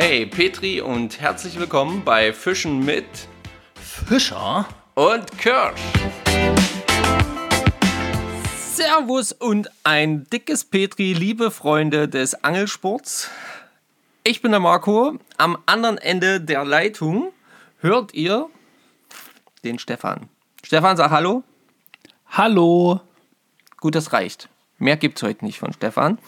Hey Petri und herzlich willkommen bei Fischen mit Fischer und Kirsch. Servus und ein dickes Petri, liebe Freunde des Angelsports. Ich bin der Marco. Am anderen Ende der Leitung hört ihr den Stefan. Stefan, sag Hallo. Hallo. Gut, das reicht. Mehr gibt's heute nicht von Stefan.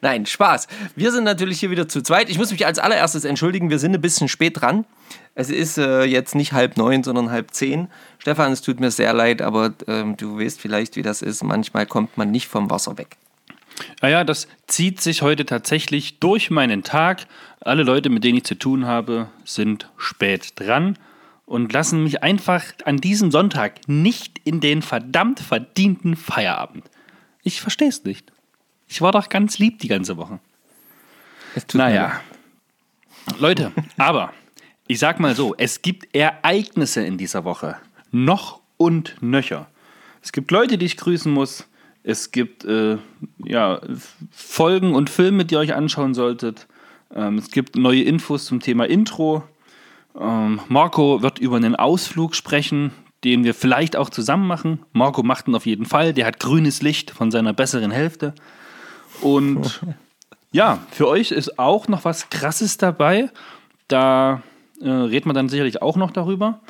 Nein, Spaß. Wir sind natürlich hier wieder zu zweit. Ich muss mich als allererstes entschuldigen, wir sind ein bisschen spät dran. Es ist äh, jetzt nicht halb neun, sondern halb zehn. Stefan, es tut mir sehr leid, aber ähm, du weißt vielleicht, wie das ist. Manchmal kommt man nicht vom Wasser weg. Naja, das zieht sich heute tatsächlich durch meinen Tag. Alle Leute, mit denen ich zu tun habe, sind spät dran und lassen mich einfach an diesem Sonntag nicht in den verdammt verdienten Feierabend. Ich verstehe es nicht. Ich war doch ganz lieb die ganze Woche. Es tut mir Naja. Leute, aber ich sag mal so, es gibt Ereignisse in dieser Woche. Noch und nöcher. Es gibt Leute, die ich grüßen muss. Es gibt äh, ja, Folgen und Filme, die ihr euch anschauen solltet. Ähm, es gibt neue Infos zum Thema Intro. Ähm, Marco wird über einen Ausflug sprechen, den wir vielleicht auch zusammen machen. Marco macht ihn auf jeden Fall. Der hat grünes Licht von seiner besseren Hälfte. Und ja, für euch ist auch noch was Krasses dabei. Da äh, redet man dann sicherlich auch noch darüber.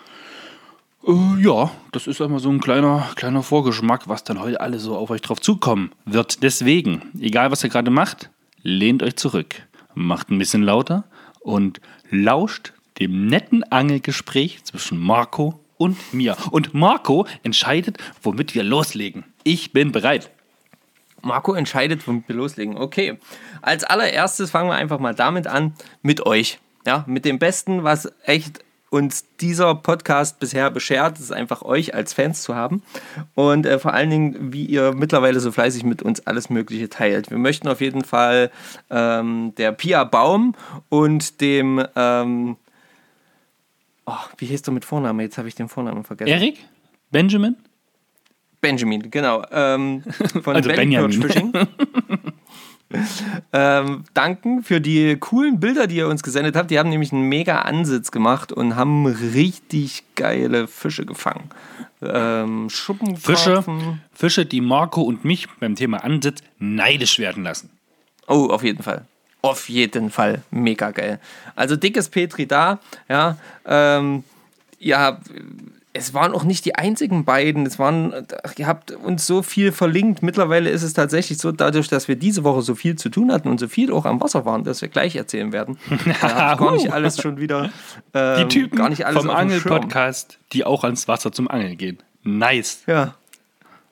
Äh, ja, das ist einmal so ein kleiner, kleiner Vorgeschmack, was dann heute alle so auf euch drauf zukommen wird. Deswegen, egal was ihr gerade macht, lehnt euch zurück, macht ein bisschen lauter und lauscht dem netten Angelgespräch zwischen Marco und mir. Und Marco entscheidet, womit wir loslegen. Ich bin bereit. Marco entscheidet, womit wir loslegen. Okay. Als allererstes fangen wir einfach mal damit an, mit euch. Ja, mit dem Besten, was echt uns dieser Podcast bisher beschert, ist einfach euch als Fans zu haben. Und äh, vor allen Dingen, wie ihr mittlerweile so fleißig mit uns alles Mögliche teilt. Wir möchten auf jeden Fall ähm, der Pia Baum und dem, ähm, oh, wie hieß du mit Vornamen? Jetzt habe ich den Vornamen vergessen. Erik? Benjamin? Benjamin, genau. Ähm, von Also Benjamin. Fishing. ähm, danken für die coolen Bilder, die ihr uns gesendet habt. Die haben nämlich einen mega Ansitz gemacht und haben richtig geile Fische gefangen. Ähm, Fische. Fische, die Marco und mich beim Thema Ansitz neidisch werden lassen. Oh, auf jeden Fall. Auf jeden Fall. Mega geil. Also dickes Petri da, ja. Ähm, ja, es waren auch nicht die einzigen beiden. Es waren, ihr habt uns so viel verlinkt. Mittlerweile ist es tatsächlich so, dadurch, dass wir diese Woche so viel zu tun hatten und so viel auch am Wasser waren, dass wir gleich erzählen werden. Ich gar nicht alles schon wieder. Ähm, Die Typen gar nicht alles vom. Angel-Podcast, die auch ans Wasser zum Angeln gehen. Nice. Ja,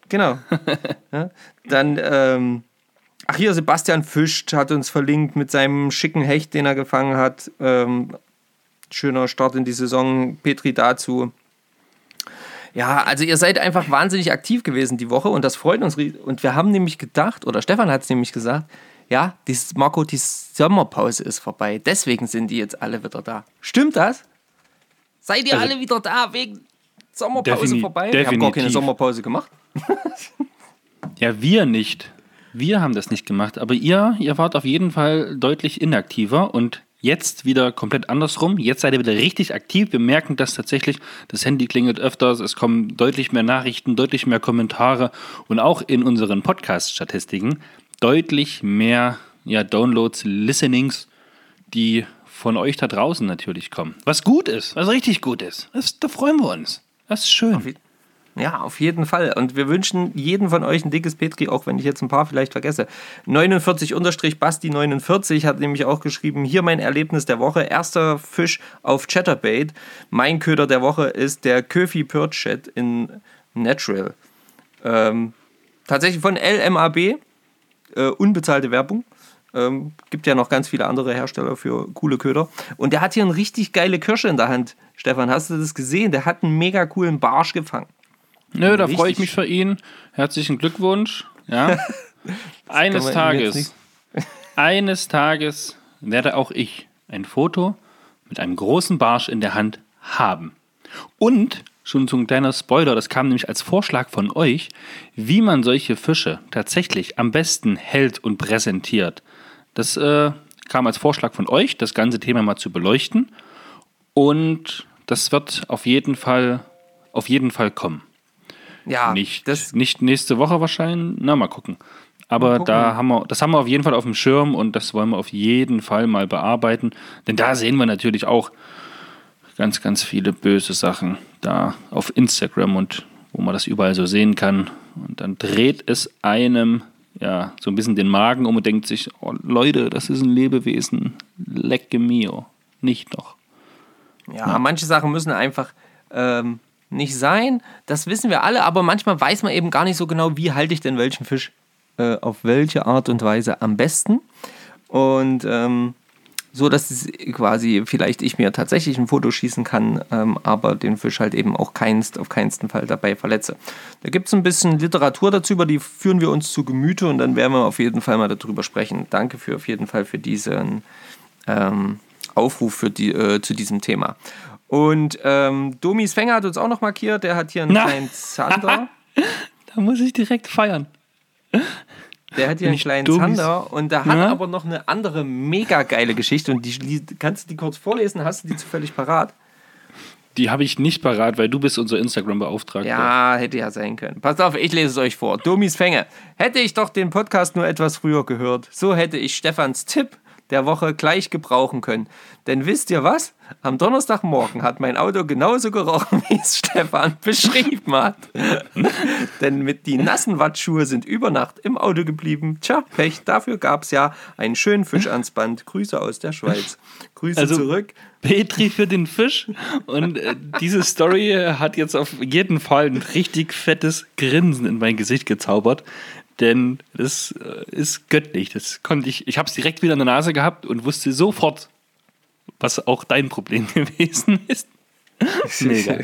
genau. ja, dann, ähm, ach hier, Sebastian Fischt hat uns verlinkt mit seinem schicken Hecht, den er gefangen hat. Ähm, schöner Start in die Saison. Petri dazu. Ja, also ihr seid einfach wahnsinnig aktiv gewesen die Woche und das freut uns. Und wir haben nämlich gedacht, oder Stefan hat es nämlich gesagt, ja, die, Marco, die Sommerpause ist vorbei. Deswegen sind die jetzt alle wieder da. Stimmt das? Seid ihr Also- alle wieder da wegen Sommerpause Defini- vorbei? Wir haben gar keine definitiv. Sommerpause gemacht. Ja, wir nicht. Wir haben das nicht gemacht, aber ihr, ihr wart auf jeden Fall deutlich inaktiver und jetzt wieder komplett andersrum. Jetzt seid ihr wieder richtig aktiv. Wir merken das tatsächlich. Das Handy klingelt öfters, es kommen deutlich mehr Nachrichten, deutlich mehr Kommentare und auch in unseren Podcast-Statistiken deutlich mehr ja, Downloads, Listenings, die von euch da draußen natürlich kommen. Was gut ist, was richtig gut ist. Das, da freuen wir uns. Das ist schön. Ja, auf jeden Fall. Und wir wünschen jedem von euch ein dickes Petri, auch wenn ich jetzt ein paar vielleicht vergesse. 49-Basti49 hat nämlich auch geschrieben, hier mein Erlebnis der Woche. Erster Fisch auf Chatterbait. Mein Köder der Woche ist der Köfi Perch Chat in Natural. Ähm, tatsächlich von LMAB. Äh, unbezahlte Werbung. Ähm, gibt ja noch ganz viele andere Hersteller für coole Köder. Und der hat hier eine richtig geile Kirsche in der Hand. Stefan, hast du das gesehen? Der hat einen mega coolen Barsch gefangen. Nö, da freue ich mich für ihn. Herzlichen Glückwunsch. Ja. eines Tages, eines Tages werde auch ich ein Foto mit einem großen Barsch in der Hand haben. Und schon so ein kleiner Spoiler, das kam nämlich als Vorschlag von euch, wie man solche Fische tatsächlich am besten hält und präsentiert. Das äh, kam als Vorschlag von euch, das ganze Thema mal zu beleuchten. Und das wird auf jeden Fall, auf jeden Fall kommen. Ja, Nicht, das, nicht nächste Woche wahrscheinlich. Na, mal gucken. Aber da haben wir, das haben wir auf jeden Fall auf dem Schirm und das wollen wir auf jeden Fall mal bearbeiten. Denn da sehen wir natürlich auch ganz, ganz viele böse Sachen da auf Instagram und wo man das überall so sehen kann. Und dann dreht es einem ja so ein bisschen den Magen um und denkt sich, oh Leute, das ist ein Lebewesen. Lecke mio. Nicht noch. ja, manche Sachen müssen einfach ähm, nicht sein. Das wissen wir alle, aber manchmal weiß man eben gar nicht so genau, wie halte ich denn welchen Fisch äh, auf welche Art und Weise am besten. Und ähm, so, dass quasi vielleicht ich mir tatsächlich ein Foto schießen kann, ähm, aber den Fisch halt eben auch keinst, auf keinsten Fall dabei verletze. Da gibt es ein bisschen Literatur dazu, über die führen wir uns zu Gemüte und dann werden wir auf jeden Fall mal darüber sprechen. Danke für auf jeden Fall für diesen ähm, Aufruf für die, äh, zu diesem Thema. Und ähm, Domis Fänger hat uns auch noch markiert, der hat hier einen Na. kleinen Zander. Da muss ich direkt feiern. Der hat hier einen ich kleinen Domis- Zander und der hat Ja? aber noch eine andere mega geile Geschichte und die die- kannst du die kurz vorlesen? Hast du die zufällig parat? Die habe ich nicht parat, weil du bist unser Instagram-Beauftragter. Ja, hätte ja sein können. Passt auf, ich lese es euch vor. Domis Fänge. Hätte ich doch den Podcast nur etwas früher gehört, so hätte ich Stefans Tipp der Woche gleich gebrauchen können. Denn wisst ihr was? Am Donnerstagmorgen hat mein Auto genauso gerochen, wie es Stefan beschrieben hat. Denn mit die nassen Wattschuhe sind über Nacht im Auto geblieben. Tja, Pech, dafür gab es ja einen schönen Fisch ans Band. Grüße aus der Schweiz. Grüße Also- zurück. Petri für den Fisch. Und äh, diese Story hat jetzt auf jeden Fall ein richtig fettes Grinsen in mein Gesicht gezaubert. Denn das äh, ist göttlich. Das konnte ich. Ich habe es direkt wieder in der Nase gehabt und wusste sofort, was auch dein Problem gewesen ist. Mega.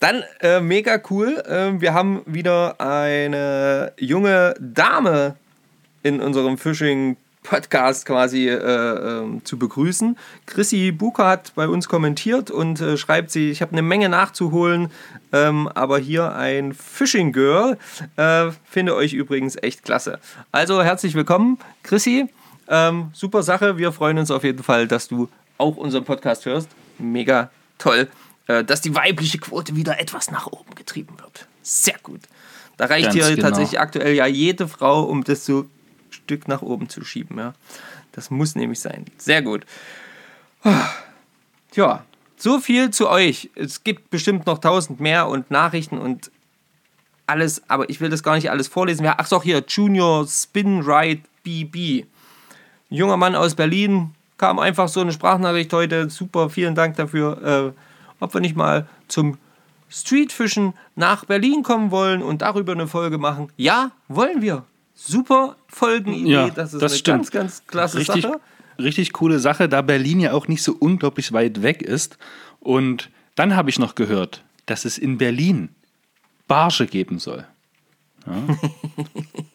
Dann äh, mega cool. Ähm, wir haben wieder eine junge Dame in unserem Fishing-Podcast quasi äh, ähm, zu begrüßen. Chrissy Buka hat bei uns kommentiert und äh, schreibt sie, ich habe eine Menge nachzuholen, ähm, aber hier ein Fishing Girl. Äh, finde euch übrigens echt klasse. Also herzlich willkommen, Chrissy. Ähm, super Sache. Wir freuen uns auf jeden Fall, dass du auch unseren Podcast hörst. Mega toll, äh, dass die weibliche Quote wieder etwas nach oben getrieben wird. Sehr gut. Da reicht Ganz hier genau. tatsächlich aktuell ja jede Frau, um das so ein Stück nach oben zu schieben. Ja. Das muss nämlich sein. Sehr gut. Ja, so viel zu euch. Es gibt bestimmt noch tausend mehr und Nachrichten und alles, aber ich will das gar nicht alles vorlesen. Ach doch, hier, Junior Spin Ride BB. Ein junger Mann aus Berlin, kam einfach so eine Sprachnachricht heute. Super, vielen Dank dafür. Äh, ob wir nicht mal zum Streetfischen nach Berlin kommen wollen und darüber eine Folge machen. Ja, wollen wir. Super Folgenidee. Ja, das ist das eine stimmt. ganz, ganz klasse Richtig, Sache. Richtig coole Sache, da Berlin ja auch nicht so unglaublich weit weg ist. Und dann habe ich noch gehört, dass es in Berlin Barsche geben soll. Ja.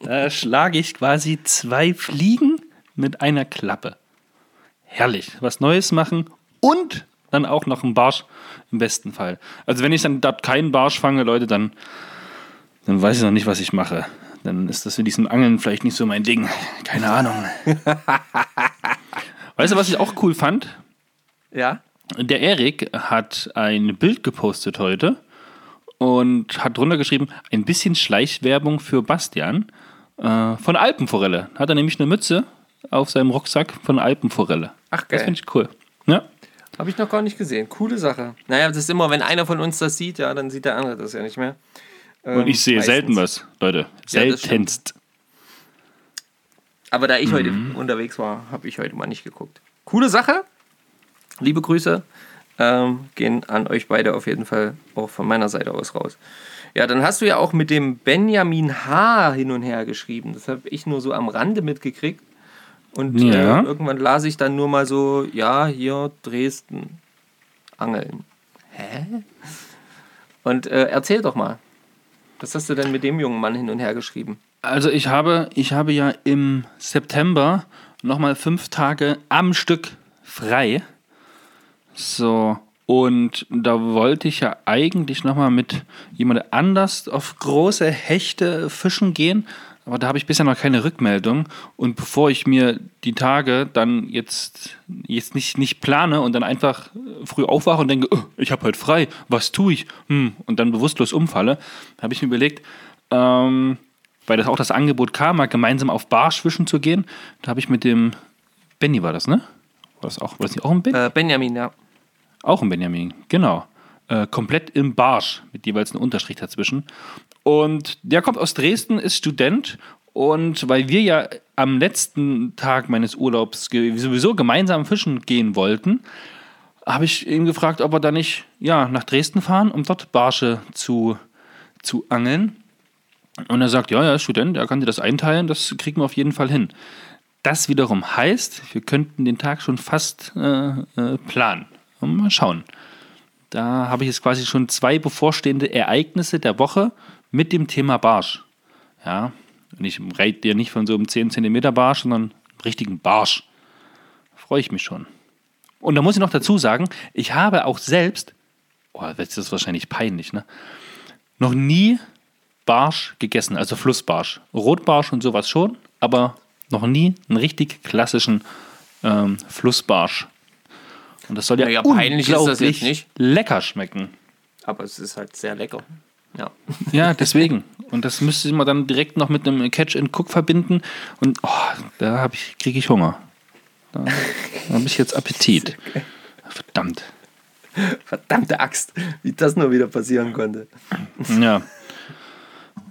da schlage ich quasi zwei Fliegen mit einer Klappe. Herrlich. Was Neues machen und dann auch noch einen Barsch im besten Fall. Also wenn ich dann dort keinen Barsch fange, Leute, dann, dann weiß ich noch nicht, was ich mache. Dann ist das mit diesem Angeln vielleicht nicht so mein Ding. Keine Ahnung. weißt du, was ich auch cool fand? Ja. Der Erik hat ein Bild gepostet heute und hat drunter geschrieben, ein bisschen Schleichwerbung für Bastian äh, von Alpenforelle. Hat er nämlich eine Mütze auf seinem Rucksack von Alpenforelle. Ach, Das geil. finde ich cool. Ja, Habe ich noch gar nicht gesehen. Coole Sache. Naja, das ist immer, wenn einer von uns das sieht, ja, dann sieht der andere das ja nicht mehr. Und Ähm, ich sehe meistens. selten was, Leute. Ja. Seltenst. Aber da ich heute Mhm. unterwegs war, habe ich heute mal nicht geguckt. Coole Sache. Liebe Grüße ähm, gehen an euch beide auf jeden Fall auch von meiner Seite aus raus. Ja, dann hast du ja auch mit dem Benjamin H. hin und her geschrieben. Das habe ich nur so am Rande mitgekriegt. Und Ja. äh, irgendwann las ich dann nur mal so, ja, hier Dresden angeln. Hä? Und äh, erzähl doch mal. Was hast du denn mit dem jungen Mann hin und her geschrieben? Also ich habe, ich habe ja im September nochmal fünf Tage am Stück frei. So, und da wollte ich ja eigentlich nochmal mit jemand anders auf große Hechte fischen gehen. Aber da habe ich bisher noch keine Rückmeldung. Und bevor ich mir die Tage dann jetzt, jetzt nicht, nicht plane und dann einfach früh aufwache und denke, oh, ich habe heute frei, was tue ich? Hm, und dann bewusstlos umfalle, habe ich mir überlegt, ähm, weil das auch das Angebot kam, mal gemeinsam auf Barsch fischen zu gehen. Da habe ich mit dem Benny war das, ne? War das auch, war das nicht auch ein Benny? Äh, Benjamin, ja. Auch ein Benjamin, genau. Äh, komplett im Barsch, mit jeweils einem Unterstrich dazwischen. Und der kommt aus Dresden, ist Student. Und weil wir ja am letzten Tag meines Urlaubs sowieso gemeinsam fischen gehen wollten, habe ich ihn gefragt, ob wir da nicht ja, nach Dresden fahren, um dort Barsche zu, zu angeln. Und er sagt, ja, er ist Student, er kann dir das einteilen, das kriegen wir auf jeden Fall hin. Das wiederum heißt, wir könnten den Tag schon fast äh, äh, planen. Mal schauen. Da habe ich jetzt quasi schon zwei bevorstehende Ereignisse der Woche mit dem Thema Barsch. Ja, und ich rede dir nicht von so einem 10 cm Barsch, sondern einem richtigen Barsch. Da freue ich mich schon. Und da muss ich noch dazu sagen, ich habe auch selbst, oh, das ist wahrscheinlich peinlich, ne? Noch nie Barsch gegessen, also Flussbarsch. Rotbarsch und sowas schon, aber noch nie einen richtig klassischen ähm, Flussbarsch. Und das soll ja, Naja, peinlich ist das unglaublich jetzt nicht. lecker schmecken. Aber es ist halt sehr lecker. Ja. Ja, deswegen. Und das müsste man dann direkt noch mit einem Catch and Cook verbinden. Und oh, da ich, kriege ich Hunger. Da, da habe ich jetzt Appetit. Verdammt. Verdammte Axt, wie das nur wieder passieren konnte. Ja.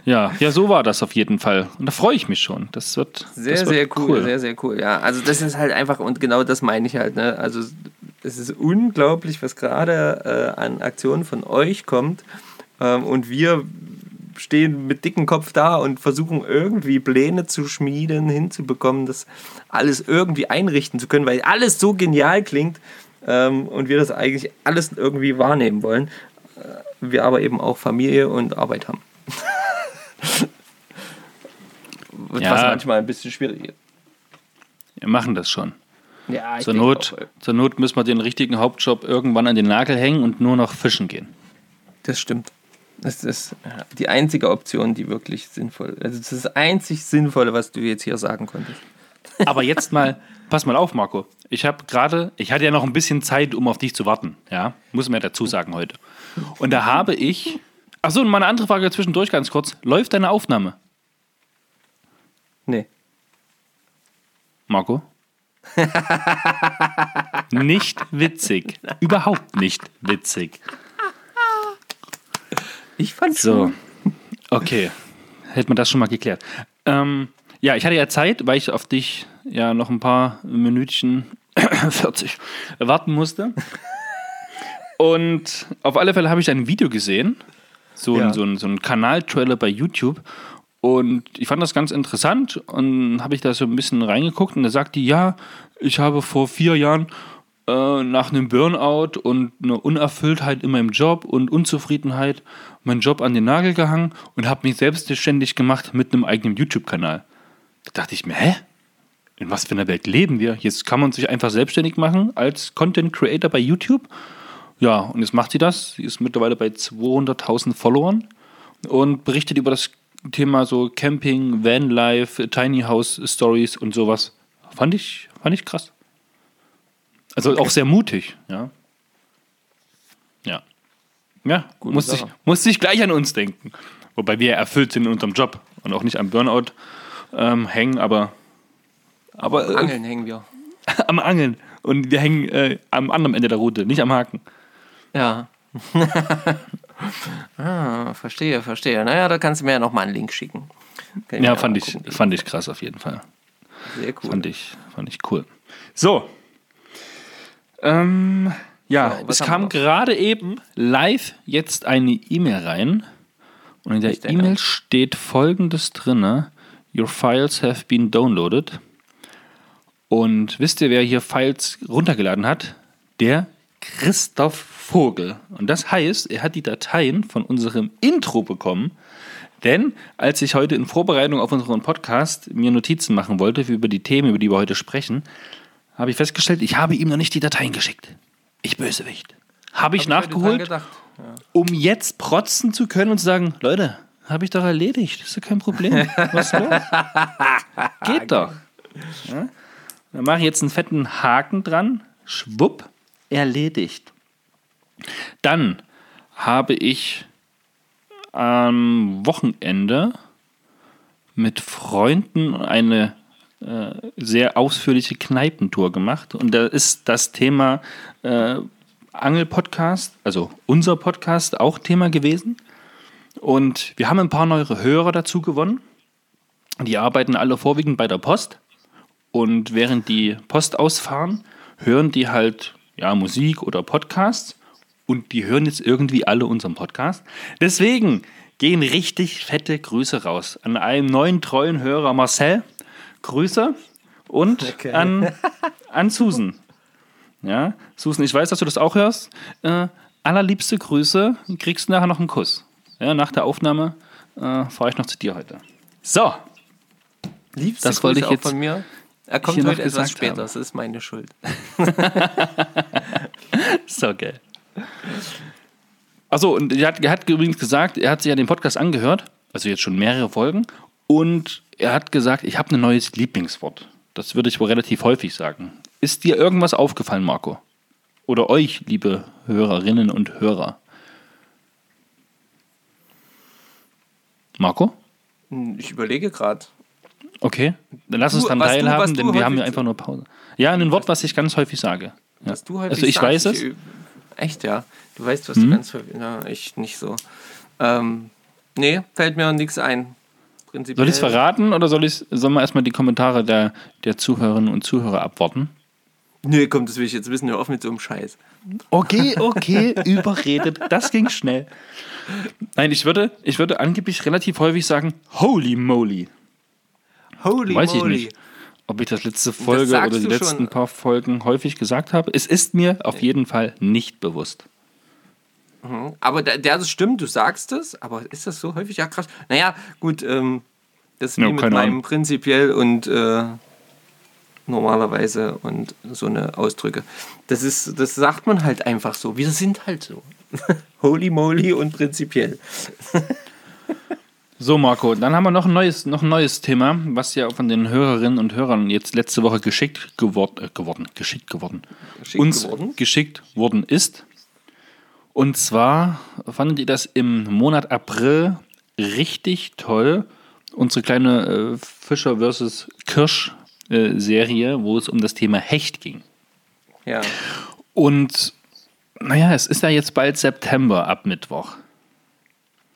Ja, ja, so war das auf jeden Fall. Und da freue ich mich schon. Das wird Sehr, das wird sehr cool, sehr, sehr cool. Ja, also das ist halt einfach, und genau das meine ich halt, ne? Also es ist unglaublich, was gerade äh, an Aktionen von euch kommt. Ähm, und wir stehen mit dicken Kopf da und versuchen irgendwie Pläne zu schmieden, hinzubekommen, das alles irgendwie einrichten zu können, weil alles so genial klingt ähm, und wir das eigentlich alles irgendwie wahrnehmen wollen. Äh, wir aber eben auch Familie und Arbeit haben. Was Ja. manchmal ein bisschen schwierig ist. Wir machen das schon. Ja, Zur Not, auch, zur Not müssen wir den richtigen Hauptjob irgendwann an den Nagel hängen und nur noch fischen gehen. Das stimmt. Das ist äh, die einzige Option, die wirklich sinnvoll ist. Also das ist das einzig Sinnvolle, was du jetzt hier sagen konntest. Aber jetzt mal, pass mal auf, Marco. Ich habe gerade, ich hatte ja noch ein bisschen Zeit, um auf dich zu warten. Ja, muss man ja dazu sagen heute. Und da habe ich. Achso, und mal eine andere Frage zwischendurch ganz kurz. Läuft deine Aufnahme, Nee. Marco? nicht witzig. Überhaupt nicht witzig. Ich fand So, okay. Hätte man das schon mal geklärt. Ähm, ja, ich hatte ja Zeit, weil ich auf dich ja noch ein paar Minütchen 40 warten musste. Und auf alle Fälle habe ich ein Video gesehen, so, Ja. ein, so ein, so ein Kanaltrailer bei YouTube. Und ich fand das ganz interessant und habe ich da so ein bisschen reingeguckt und da sagt die, ja, ich habe vor vier Jahren äh, nach einem Burnout und einer Unerfülltheit in meinem Job und Unzufriedenheit meinen Job an den Nagel gehangen und habe mich selbstständig gemacht mit einem eigenen YouTube-Kanal. Da dachte ich mir, hä? In was für einer Welt leben wir? Jetzt kann man sich einfach selbstständig machen als Content Creator bei YouTube. Ja, und jetzt macht sie das. Sie ist mittlerweile bei 200.000 Followern und berichtet über das Thema so Camping, Vanlife, Tiny House Stories und sowas. Fand ich, fand ich krass. Also auch sehr mutig. Ja. Ja, musste ich, musste ich gleich an uns denken. Wobei wir erfüllt sind in unserem Job und auch nicht am Burnout ähm, hängen, aber, aber äh, Angeln hängen wir. am Angeln. Und wir hängen äh, am anderen Ende der Route, nicht am Haken. Ja. ah, verstehe, verstehe. Naja, da kannst du mir ja nochmal einen Link schicken. Ja, fand ich, angucken. fand ich krass auf jeden Fall. Sehr cool. Fand ich, fand ich cool. So. Ähm, ja, So, was es kam gerade eben live jetzt eine E-Mail rein. Und in der. E-Mail steht folgendes drinne: Your files have been downloaded. Und wisst ihr, wer hier Files runtergeladen hat? Der Christoph Vogel. Und das heißt, er hat die Dateien von unserem Intro bekommen. Denn als ich heute in Vorbereitung auf unseren Podcast mir Notizen machen wollte über die Themen, über die wir heute sprechen, habe ich festgestellt, ich habe ihm noch nicht die Dateien geschickt. Ich Bösewicht. Habe ich Hab nachgeholt, gedacht. um jetzt protzen zu können und zu sagen, Leute, Habe ich doch erledigt. Das ist ja kein Problem. Was ist los? Geht doch. Ja? Dann mache ich jetzt einen fetten Haken dran. Schwupp. Erledigt. Dann habe ich am Wochenende mit Freunden eine äh, sehr ausführliche Kneipentour gemacht. Und da ist das Thema äh, Angel-Podcast, also unser Podcast, auch Thema gewesen. Und wir haben ein paar neue Hörer dazu gewonnen. Die arbeiten alle vorwiegend bei der Post. Und während die Post ausfahren, hören die halt ja, Musik oder Podcasts. Und die hören jetzt irgendwie alle unseren Podcast. Deswegen gehen richtig fette Grüße raus an einen neuen treuen Hörer Marcel. Grüße. Und Okay. an, an Susan. Ja, Susan, ich weiß, dass du das auch hörst. Äh, allerliebste Grüße. Kriegst du nachher noch einen Kuss. Ja, nach der Aufnahme äh, fahre ich noch zu dir heute. So, Liebste Das wollte Grüße ich auch jetzt von mir. Er kommt heute etwas später, haben. das ist meine Schuld. so geil. Achso, und er hat, er hat übrigens gesagt, er hat sich ja den Podcast angehört, also jetzt schon mehrere Folgen, und er hat gesagt, ich habe ein neues Lieblingswort. Das würde ich wohl relativ häufig sagen. Ist dir irgendwas aufgefallen, Marco? Oder euch, liebe Hörerinnen und Hörer? Marco? Hm, Ich überlege gerade. Okay, dann lass uns Du- dann was du- teilhaben, denn wir haben ja einfach nur Pause. Ja, ein Wort, was ich ganz häufig sage. Ja. Was du häufig also ich sagst, weiß es. üb- Echt, ja. Du weißt, was du ganz häufig. Na, ich nicht so. Ähm, nee, fällt mir nichts ein. Soll ich es verraten oder soll ich sollen wir erstmal die Kommentare der, der Zuhörerinnen und Zuhörer abwarten? Nee, komm, das will ich jetzt wissen. Hör auf mit so einem Scheiß. Okay, okay, überredet. Das ging schnell. Nein, ich würde, ich würde angeblich relativ häufig sagen, holy moly. Holy Weiß ich moly. nicht. Ob ich das letzte Folge sagst oder die letzten schon. paar Folgen häufig gesagt habe. Es ist mir auf jeden Fall nicht bewusst. Aber der, der, das stimmt, du sagst es, aber ist das so häufig? Ja, krass. Naja, gut, ähm, das ist wie Ja, mit keine meinem Ahnung. prinzipiell und äh, normalerweise und so eine Ausdrücke. Das ist, das sagt man halt einfach so. Wir sind halt so. Holy moly und prinzipiell. So, Marco, dann haben wir noch ein neues, noch ein neues Thema, was ja von den Hörerinnen und Hörern jetzt letzte Woche geschickt geword, äh, geworden, geschickt geworden, Geschickt uns geworden? geschickt worden ist. Und zwar fandet ihr das im Monat April richtig toll, unsere kleine äh, Fischer vs. Kirsch äh, Serie, wo es um das Thema Hecht ging. Ja. Und naja, es ist ja jetzt bald September ab Mittwoch.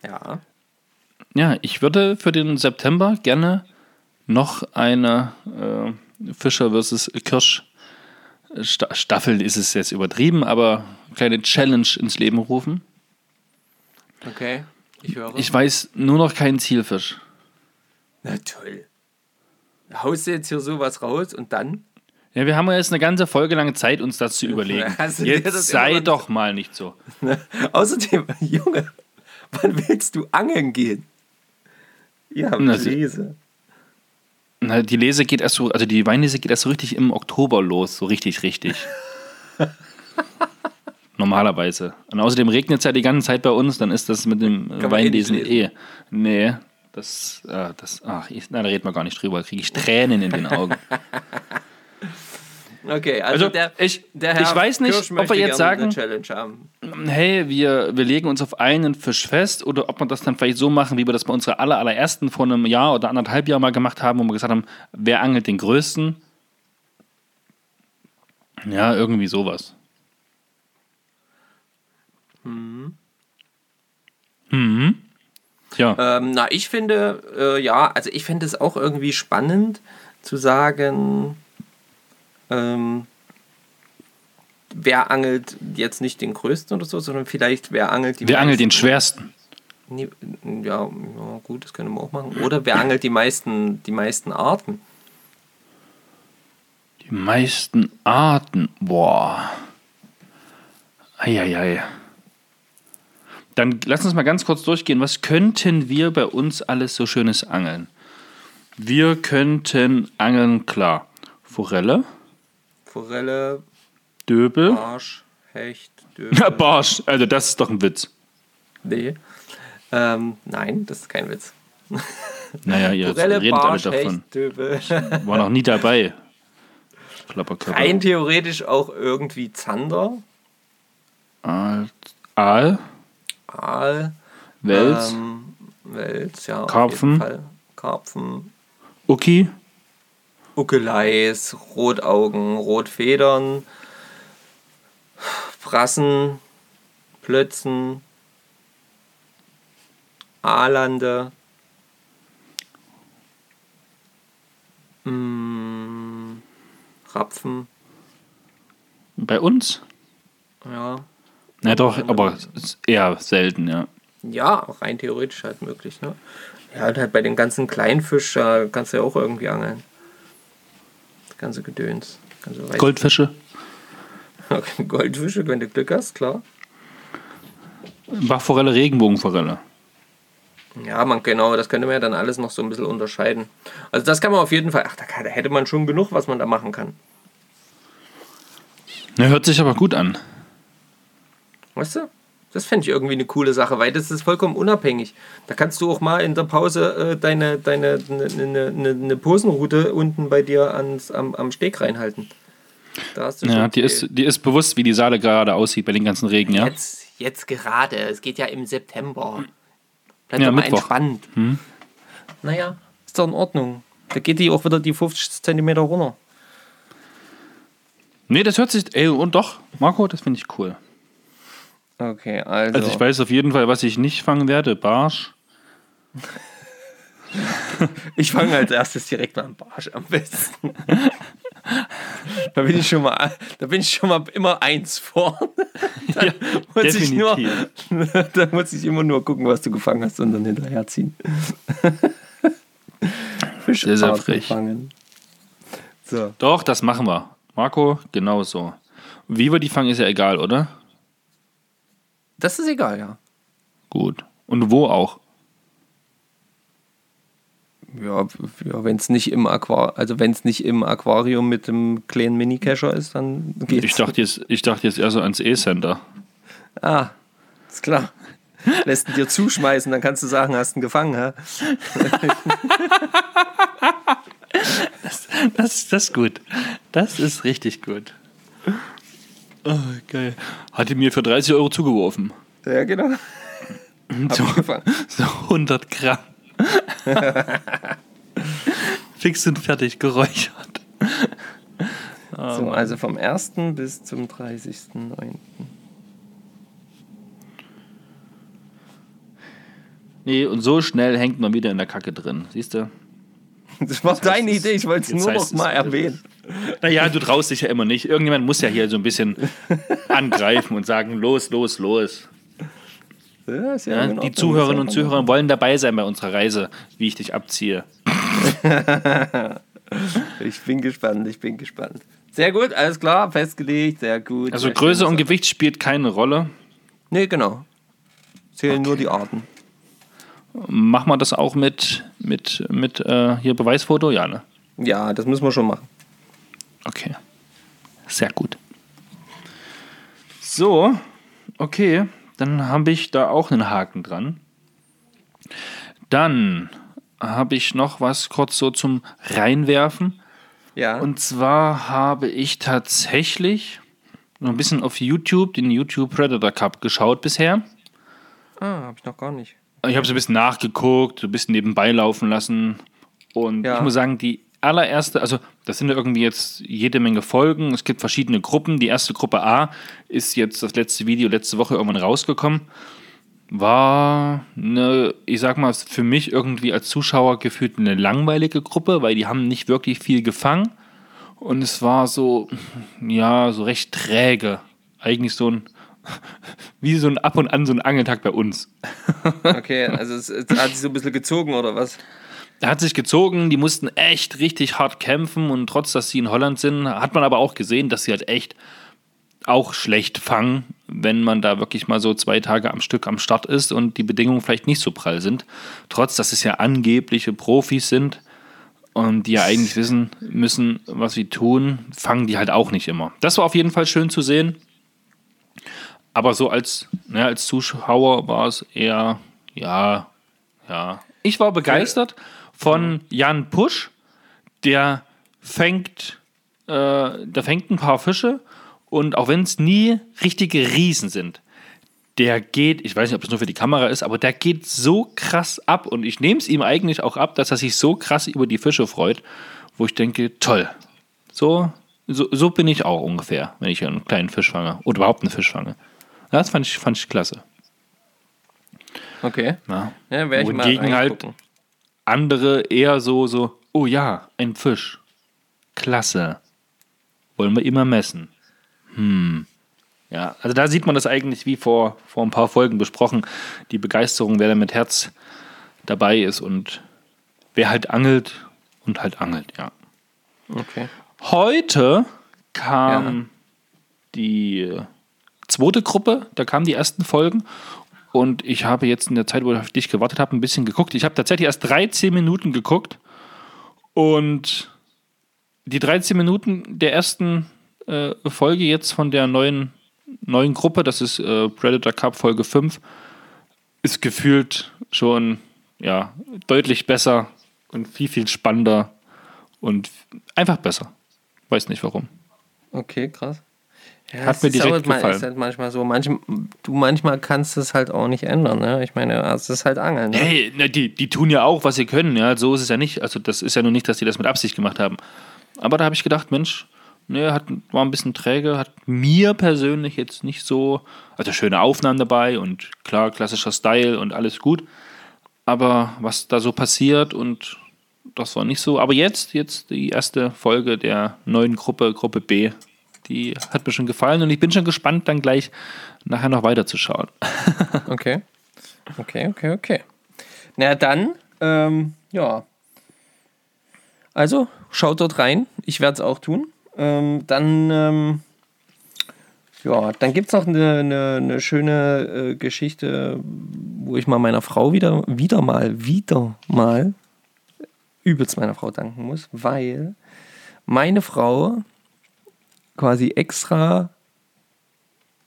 Ja. Ja, ich würde für den September gerne noch eine äh, Fischer vs. Kirsch Sta Staffel ist es jetzt übertrieben, aber kleine Challenge ins Leben rufen. Okay. Ich höre. Ich weiß nur noch keinen Zielfisch. Na toll. Haust du jetzt hier sowas raus und dann? Ja, wir haben ja jetzt eine ganze Folge lang Zeit, uns das zu überlegen. Das Jetzt sei doch mal nicht so. Außerdem, Junge, wann willst du angeln gehen? Ja, Na, sie- Lese. Na, die Lese geht erst so, also die Weinlese geht erst so richtig im Oktober los, so richtig, richtig. Normalerweise. Und außerdem regnet es ja die ganze Zeit bei uns, dann ist das mit dem äh, Kann eh Weinlesen nicht eh. Nee, das, äh, das, ach, ich, na, da reden wir gar nicht drüber, kriege ich Tränen in den Augen. Okay, also, Also, der, ich- der Herr ich weiß nicht, Kirsch ob wir jetzt sagen- eine Challenge haben. Hey, wir, wir legen uns auf einen Fisch fest oder ob wir das dann vielleicht so machen, wie wir das bei unserer aller, allerersten vor einem Jahr oder anderthalb Jahr mal gemacht haben, wo wir gesagt haben, wer angelt den größten? Ja, irgendwie sowas. Mhm. Tja, Ähm, na, ich finde, äh, ja, also ich finde es auch irgendwie spannend zu sagen, ähm, wer angelt jetzt nicht den größten oder so, sondern vielleicht wer angelt die wer angelt den meisten. schwersten? Nee, Ja, ja, gut, das können wir auch machen. Oder wer angelt die meisten, die meisten Arten? Die meisten Arten. Boah. Eieiei. Dann lass uns mal ganz kurz durchgehen. Was könnten wir bei uns alles so Schönes angeln? Wir könnten angeln, klar. Forelle, Forelle, Döbel. Arsch, Hecht, Ja, Döbel. Barsch. Also, das ist doch ein Witz. nee. Ähm, nein, das ist kein Witz. Naja, ihr Forelle, redet alle Barsch, davon. Hecht, Döbel. War noch nie dabei. Klapperkörper. Rein theoretisch auch irgendwie Zander, Aal, Aal, Aal, Wels, ähm, Wels, ja. Karpfen. Karpfen, Uki, Uckeleis, Rotaugen, Rotfedern, Frassen, Plötzen, Aalande, mm, Rapfen, bei uns? ja. Na doch, aber eher selten, ja. Ja, auch rein theoretisch halt möglich, ne? Ja, und halt bei den ganzen Kleinfisch, da kannst du ja auch irgendwie angeln. Das ganze Gedöns. Ganze Weiß- Goldfische, wenn du Glück hast, klar. Bachforelle, Regenbogenforelle. Ja, man genau, das könnte man ja dann alles noch so ein bisschen unterscheiden. Also das kann man auf jeden Fall, ach, da, hätte man schon genug, was man da machen kann. Na, hört sich aber gut an. Weißt du? Das fände ich irgendwie eine coole Sache, weil das ist vollkommen unabhängig. Da kannst du auch mal in der Pause äh, deine, deine ne, ne, ne, ne Posenroute unten bei dir ans, am, am Steg reinhalten. Ja, die ist, die ist bewusst, wie die Saale gerade aussieht bei den ganzen Regen, ja? Jetzt, jetzt gerade. Es geht ja im September. Bleib Ja, mal Mittwoch. Hm? entspannt. Naja, ist doch in Ordnung. Da geht die auch wieder die 50 Zentimeter runter. Nee, das hört sich. Ey, und doch, Marco, das finde ich cool. Okay, also. Also ich weiß auf jeden Fall, was ich nicht fangen werde. Barsch. Ich fange als erstes direkt mal am Barsch am besten. da bin ich schon mal, da bin ich schon mal immer eins vorne. Ja, Muss ich nur, da muss ich immer nur gucken, was du gefangen hast und dann hinterherziehen. Fisch Sehr, sehr frech. So. Doch, das machen wir. Marco, genau so. Wie wir die fangen, ist ja egal, oder? Das ist egal, ja. Gut. Und wo auch? Ja, ja wenn es nicht im Aquarium, also wenn es nicht im Aquarium mit dem kleinen Mini-Cacher ist, dann geht's. Ich dachte jetzt, ich dachte jetzt eher so ans E-Center. Ah, ist klar. Lässt ihn dir zuschmeißen, dann kannst du sagen, hast ihn gefangen, hä? Das, das ist gut. Das ist richtig gut. Oh, geil. Hatte mir für 30 Euro zugeworfen. Ja, genau. So, so 100 Gramm. Fix und fertig geräuchert. So, also vom 1. bis zum 30.09. Nee, und so schnell hängt man wieder in der Kacke drin. Siehst du? Das war deine Idee, ich wollte es nur noch mal erwähnen. Naja, du traust dich ja immer nicht. Irgendjemand muss ja hier so ein bisschen angreifen und sagen, los, los, los. Ja, ja die Zuhörerinnen und Zuhörer wollen dabei sein bei unserer Reise, wie ich dich abziehe. Ich bin gespannt, ich bin gespannt. Sehr gut, alles klar, festgelegt, sehr gut. Also sehr Größe und Gewicht spielt keine Rolle. Nee, genau. Zählen nur die Arten. Machen wir das auch mit, mit, mit äh, hier Beweisfoto? Ja, ne? Ja, das müssen wir schon machen. Okay. Sehr gut. So, okay. Dann habe ich da auch einen Haken dran. Dann habe ich noch was kurz so zum Reinwerfen. Ja. Und zwar habe ich tatsächlich noch ein bisschen auf YouTube den YouTube Predator Cup geschaut bisher. ah, habe ich noch gar nicht. Ich habe so ein bisschen nachgeguckt, so ein bisschen nebenbei laufen lassen. Und Ja. ich muss sagen, die allererste, also das sind ja irgendwie jetzt jede Menge Folgen. Es gibt verschiedene Gruppen. Die erste Gruppe A ist jetzt das letzte Video letzte Woche irgendwann rausgekommen. War eine, ich sag mal, für mich irgendwie als Zuschauer gefühlt eine langweilige Gruppe, weil die haben nicht wirklich viel gefangen. Und es war so, ja, so recht träge. Eigentlich so ein, wie so ein ab und an so ein Angeltag bei uns. Okay, also es, es hat sich so ein bisschen gezogen oder was? Er hat sich gezogen, die mussten echt richtig hart kämpfen und trotz, dass sie in Holland sind, hat man aber auch gesehen, dass sie halt echt auch schlecht fangen, wenn man da wirklich mal so zwei Tage am Stück am Start ist und die Bedingungen vielleicht nicht so prall sind. Trotz, dass es ja angebliche Profis sind und die ja eigentlich wissen müssen, was sie tun, fangen die halt auch nicht immer. Das war auf jeden Fall schön zu sehen. Aber so als, ja, als Zuschauer war es eher Ja, ja. Ich war begeistert von Jan Pusch, der fängt, äh, der fängt ein paar Fische und auch wenn es nie richtige Riesen sind, der geht, ich weiß nicht, ob es nur für die Kamera ist, aber der geht so krass ab und ich nehme es ihm eigentlich auch ab, dass er sich so krass über die Fische freut, wo ich denke, toll. So, so, so bin ich auch ungefähr, wenn ich einen kleinen Fisch fange oder überhaupt einen Fisch fange. Das fand ich, fand ich klasse. Okay. Ja. Ja, werde ich mal Wohingegen halt andere eher so, so, oh ja, ein Fisch. Klasse. Wollen wir immer messen. Hm. Ja, also da sieht man das eigentlich wie vor, vor ein paar Folgen besprochen. Die Begeisterung, wer da mit Herz dabei ist und wer halt angelt und halt angelt, ja. Okay. Heute kam die zweite Gruppe, da kamen die ersten Folgen und ich habe jetzt in der Zeit, wo ich auf dich gewartet habe, ein bisschen geguckt. Ich habe tatsächlich erst 13 Minuten geguckt und die 13 Minuten der ersten äh, Folge jetzt von der neuen, neuen Gruppe, das ist äh, Predator Cup Folge 5, ist gefühlt schon ja, deutlich besser und viel, viel spannender und einfach besser. Weiß nicht warum. Okay, krass. Ja, Hat mir ist direkt mal- gefallen. Ist halt manchmal so, manch, du manchmal kannst es halt auch nicht ändern, ne? Ich meine, es ist halt Angeln. Ne? Hey, na, die, die tun ja auch, was sie können, ja. So ist es ja nicht. Also, das ist ja nur nicht, dass die das mit Absicht gemacht haben. Aber da habe ich gedacht, Mensch, ne, hat, war ein bisschen träge, hat mir persönlich jetzt nicht so. Also, schöne Aufnahmen dabei und klar, klassischer Style und alles gut. Aber was da so passiert und das war nicht so. Aber jetzt, jetzt die erste Folge der neuen Gruppe, Gruppe B, die hat mir schon gefallen und ich bin schon gespannt, dann gleich nachher noch weiterzuschauen. Okay. Okay, okay, okay. Na dann, ähm, ja. Also, schaut dort rein. Ich werde es auch tun. Ähm, dann, ähm, ja, dann gibt es noch eine, eine, eine schöne äh, Geschichte, wo ich mal meiner Frau wieder, wieder mal, wieder mal übelst meiner Frau danken muss, weil meine Frau quasi extra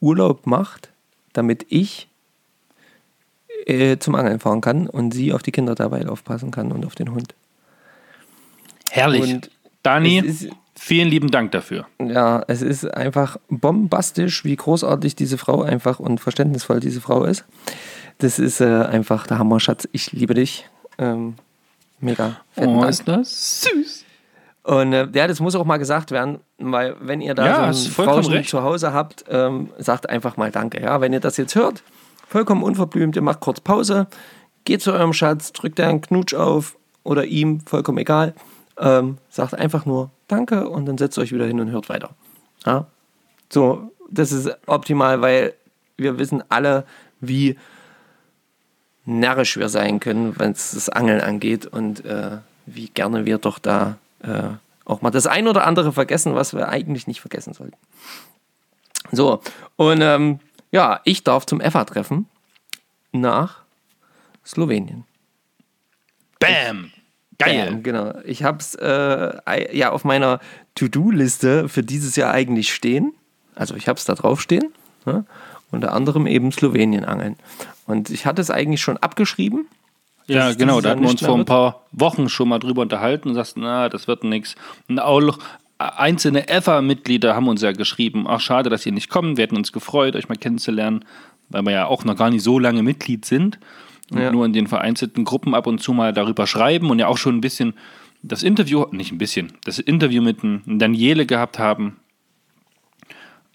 Urlaub macht, damit ich äh, zum Angeln fahren kann und sie auf die Kinder dabei aufpassen kann und auf den Hund. Herrlich. Und Dani, ist- vielen lieben Dank dafür. Ja, es ist einfach bombastisch, wie großartig diese Frau einfach und verständnisvoll diese Frau ist. Das ist äh, einfach der Hammer, Schatz. Ich liebe dich. Ähm, mega. Oh, Dank. ist das süß. Und äh, ja, das muss auch mal gesagt werden, weil wenn ihr da Ja, so Frauchen recht. zu Hause habt, ähm, sagt einfach mal Danke. Ja, wenn ihr das jetzt hört, vollkommen unverblümt, ihr macht kurz Pause, geht zu eurem Schatz, drückt einen Knutsch auf oder ihm, vollkommen egal, ähm, sagt einfach nur Danke und dann setzt euch wieder hin und hört weiter. Ja? So, das ist optimal, weil wir wissen alle, wie närrisch wir sein können, wenn es das Angeln angeht und äh, wie gerne wir doch da äh, auch mal das ein oder andere vergessen, was wir eigentlich nicht vergessen sollten. So, und ähm, ja, ich darf zum EFA-Treffen nach Slowenien. Bam. Geil. Bam, genau. Ich habe es äh, ja auf meiner To-Do-Liste für dieses Jahr eigentlich stehen. Also ich habe es da drauf stehen. Ne? Unter anderem eben Slowenien angeln. Und ich hatte es eigentlich schon abgeschrieben. Ja, das genau. dieses Da hatten wir uns vor ein paar Wochen schon mal drüber unterhalten und sagten, na, das wird nichts. Und auch einzelne EFA-Mitglieder haben uns ja geschrieben, ach schade, dass ihr nicht kommt. Wir hätten uns gefreut, euch mal kennenzulernen, weil wir ja auch noch gar nicht so lange Mitglied sind und Ja. nur in den vereinzelten Gruppen ab und zu mal darüber schreiben und ja auch schon ein bisschen das Interview, nicht ein bisschen, das Interview mit Daniele gehabt haben,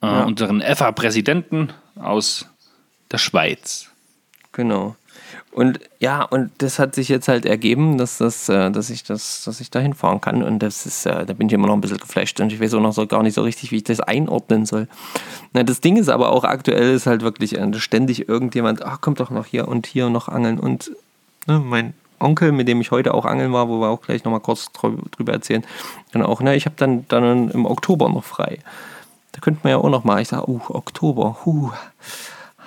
äh, Ja. unseren EFA-Präsidenten aus der Schweiz. Genau. Und ja, und das hat sich jetzt halt ergeben, dass, das, äh, dass, ich, das, dass ich da hinfahren kann. Und das ist, äh, da bin ich immer noch ein bisschen geflasht und ich weiß auch noch so gar nicht so richtig, wie ich das einordnen soll. Na, das Ding ist aber auch aktuell ist halt wirklich äh, ständig irgendjemand, ach, kommt doch noch hier und hier noch angeln. Und ne, mein Onkel, mit dem ich heute auch angeln war, wo wir auch gleich nochmal kurz drü- drüber erzählen, dann auch, ne, ich habe dann, dann im Oktober noch frei. Da könnte man ja auch noch mal, ich sage, oh, Oktober, huh.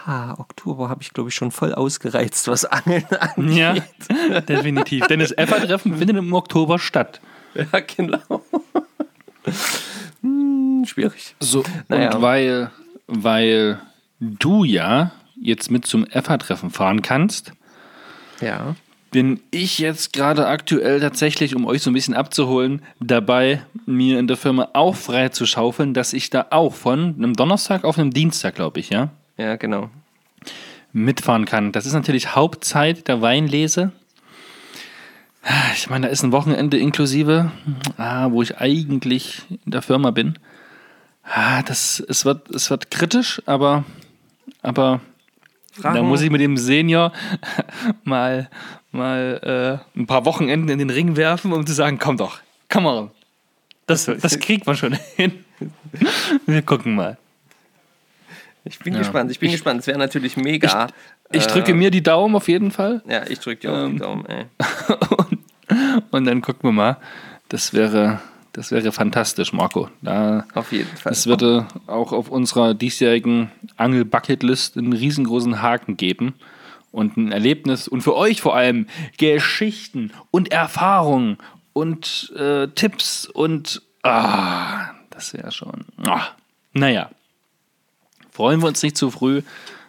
Ha, Oktober habe ich, glaube ich, schon voll ausgereizt, was Angeln angeht. Ja, definitiv. Denn das EFA-Treffen findet im Oktober statt. Ja, genau. hm, schwierig. So, Naja. und weil, weil du ja jetzt mit zum EFA-Treffen fahren kannst, Ja. bin ich jetzt gerade aktuell tatsächlich, um euch so ein bisschen abzuholen, dabei, mir in der Firma auch frei zu schaufeln, dass ich da auch von einem Donnerstag auf einem Dienstag, glaube ich, ja, Ja, genau. mitfahren kann. Das ist natürlich Hauptzeit der Weinlese. Ich meine, da ist ein Wochenende inklusive, ah, wo ich eigentlich in der Firma bin. Ah, das, es, wird, es wird kritisch, aber, aber da muss ich mit dem Senior mal, mal äh, ein paar Wochenenden in den Ring werfen, um zu sagen, komm doch, komm mal. Das, das kriegt man schon hin. Wir gucken mal. Ich bin Ja. gespannt, ich bin Ich- gespannt. Es wäre natürlich mega. Ich äh, drücke mir die Daumen auf jeden Fall. Ja, ich drücke dir auch Ähm. die Daumen, ey. Und dann gucken wir mal. Das wäre, das wäre fantastisch, Marco. Da, Auf jeden Fall. es würde auch auf unserer diesjährigen Angel-Bucketlist einen riesengroßen Haken geben. Und ein Erlebnis und für euch vor allem Geschichten und Erfahrungen und äh, Tipps und ah, das wäre schon. Ah, naja. Freuen wir uns nicht zu früh.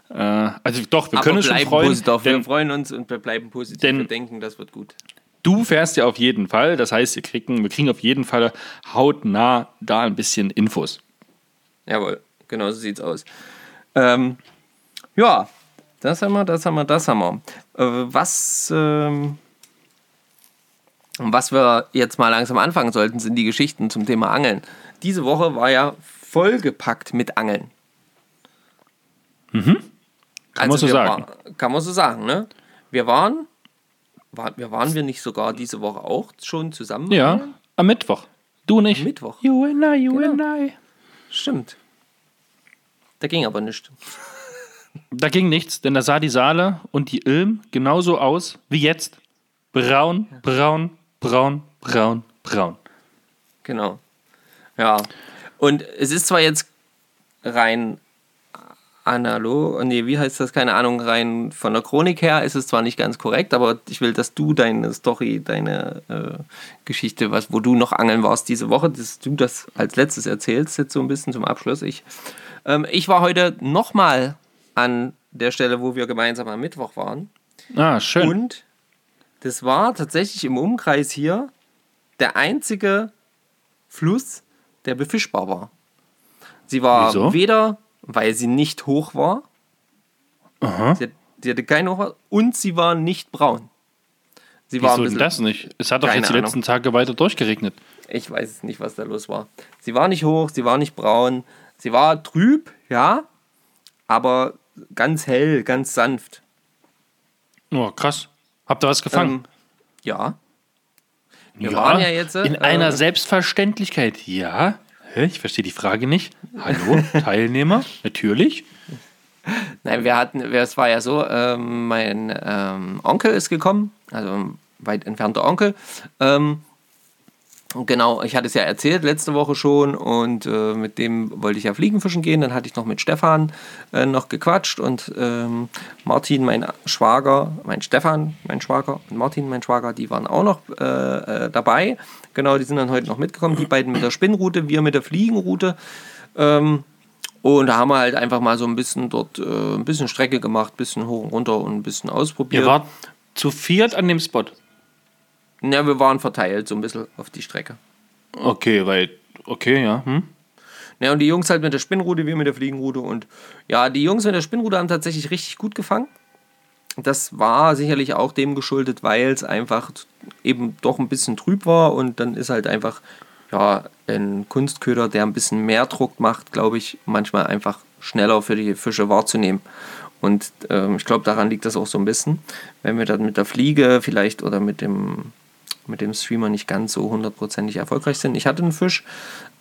Äh, also doch, wir Aber können uns schon freuen. positiv. Wir denn- freuen uns und wir bleiben positiv. Denn- wir denken, das wird gut. Du fährst ja auf jeden Fall. Das heißt, wir kriegen, wir kriegen auf jeden Fall hautnah da ein bisschen Infos. Jawohl, genau so sieht's aus. Ähm, ja, das haben wir, das haben wir, das haben wir. Äh, was, ähm, was wir jetzt mal langsam anfangen sollten, sind die Geschichten zum Thema Angeln. Diese Woche war ja vollgepackt mit Angeln. Kann man so sagen. War, kann man so sagen, ne? Wir waren, war, wir waren wir nicht sogar diese Woche auch schon zusammen? Ja, am Mittwoch. Du nicht. Mittwoch. You and I, you Genau. and I. Stimmt. Da ging aber nicht. Da ging nichts, denn da sah die Saale und die Ilm genauso aus wie jetzt. Braun, braun, braun, braun, braun. Genau. Ja. Und es ist zwar jetzt rein analog, nee, wie heißt das? Keine Ahnung, rein von der Chronik her ist es zwar nicht ganz korrekt, aber ich will, dass du deine Story, deine äh, Geschichte, was, wo du noch angeln warst diese Woche, dass du das als letztes erzählst, jetzt so ein bisschen zum Abschluss. Ich, ähm, ich war heute nochmal an der Stelle, wo wir gemeinsam am Mittwoch waren. Ah, schön. Und das war tatsächlich im Umkreis hier der einzige Fluss, der befischbar war. Sie war Wieso? weder, weil sie nicht hoch war, Aha. sie, hat- sie hatte keine Hochwasser, und sie war nicht braun. Sie war Wieso denn das nicht? Es hat doch jetzt die Ahnung. letzten Tage weiter durchgeregnet. ich weiß es nicht, was da los war. Sie war nicht hoch, sie war nicht braun, sie war trüb, ja, aber ganz hell, ganz sanft. Oh, krass. Habt ihr was gefangen? Ähm, ja. Wir waren ja jetzt, in äh, einer Selbstverständlichkeit. Ja. Hä? Ich verstehe die Frage nicht. Hallo, Teilnehmer? Natürlich. Nein, wir hatten, es war ja so, ähm, mein ähm, Onkel ist gekommen, also ein weit entfernter Onkel. Ähm, genau, ich hatte es ja erzählt letzte Woche schon und äh, mit dem wollte ich ja Fliegenfischen gehen. Dann hatte ich noch mit Stefan äh, noch gequatscht und ähm, Martin, mein Schwager, mein Stefan, mein Schwager und Martin, mein Schwager, die waren auch noch äh, äh, dabei. Genau, die sind dann heute noch mitgekommen. Die beiden mit der Spinnroute, wir mit der Fliegenroute. Ähm, und da haben wir halt einfach mal so ein bisschen dort äh, ein bisschen Strecke gemacht, ein bisschen hoch und runter und ein bisschen ausprobiert. Ihr wart zu viert an dem Spot. ja, wir waren verteilt so ein bisschen auf die Strecke. Okay, weil. Okay, ja. Hm? Ja, und die Jungs halt mit der Spinnrute, wir mit der Fliegenrute. Und ja, die Jungs mit der Spinnrute haben tatsächlich richtig gut gefangen. Das war sicherlich auch dem geschuldet, weil es einfach eben doch ein bisschen trüb war. Und dann ist halt einfach ja, ein Kunstköder, der ein bisschen mehr Druck macht, glaube ich, manchmal einfach schneller für die Fische wahrzunehmen. Und ähm, ich glaube, daran liegt das auch so ein bisschen. Wenn wir dann mit der Fliege vielleicht oder mit dem, mit dem Streamer nicht ganz so hundertprozentig erfolgreich sind. Ich hatte einen Fisch,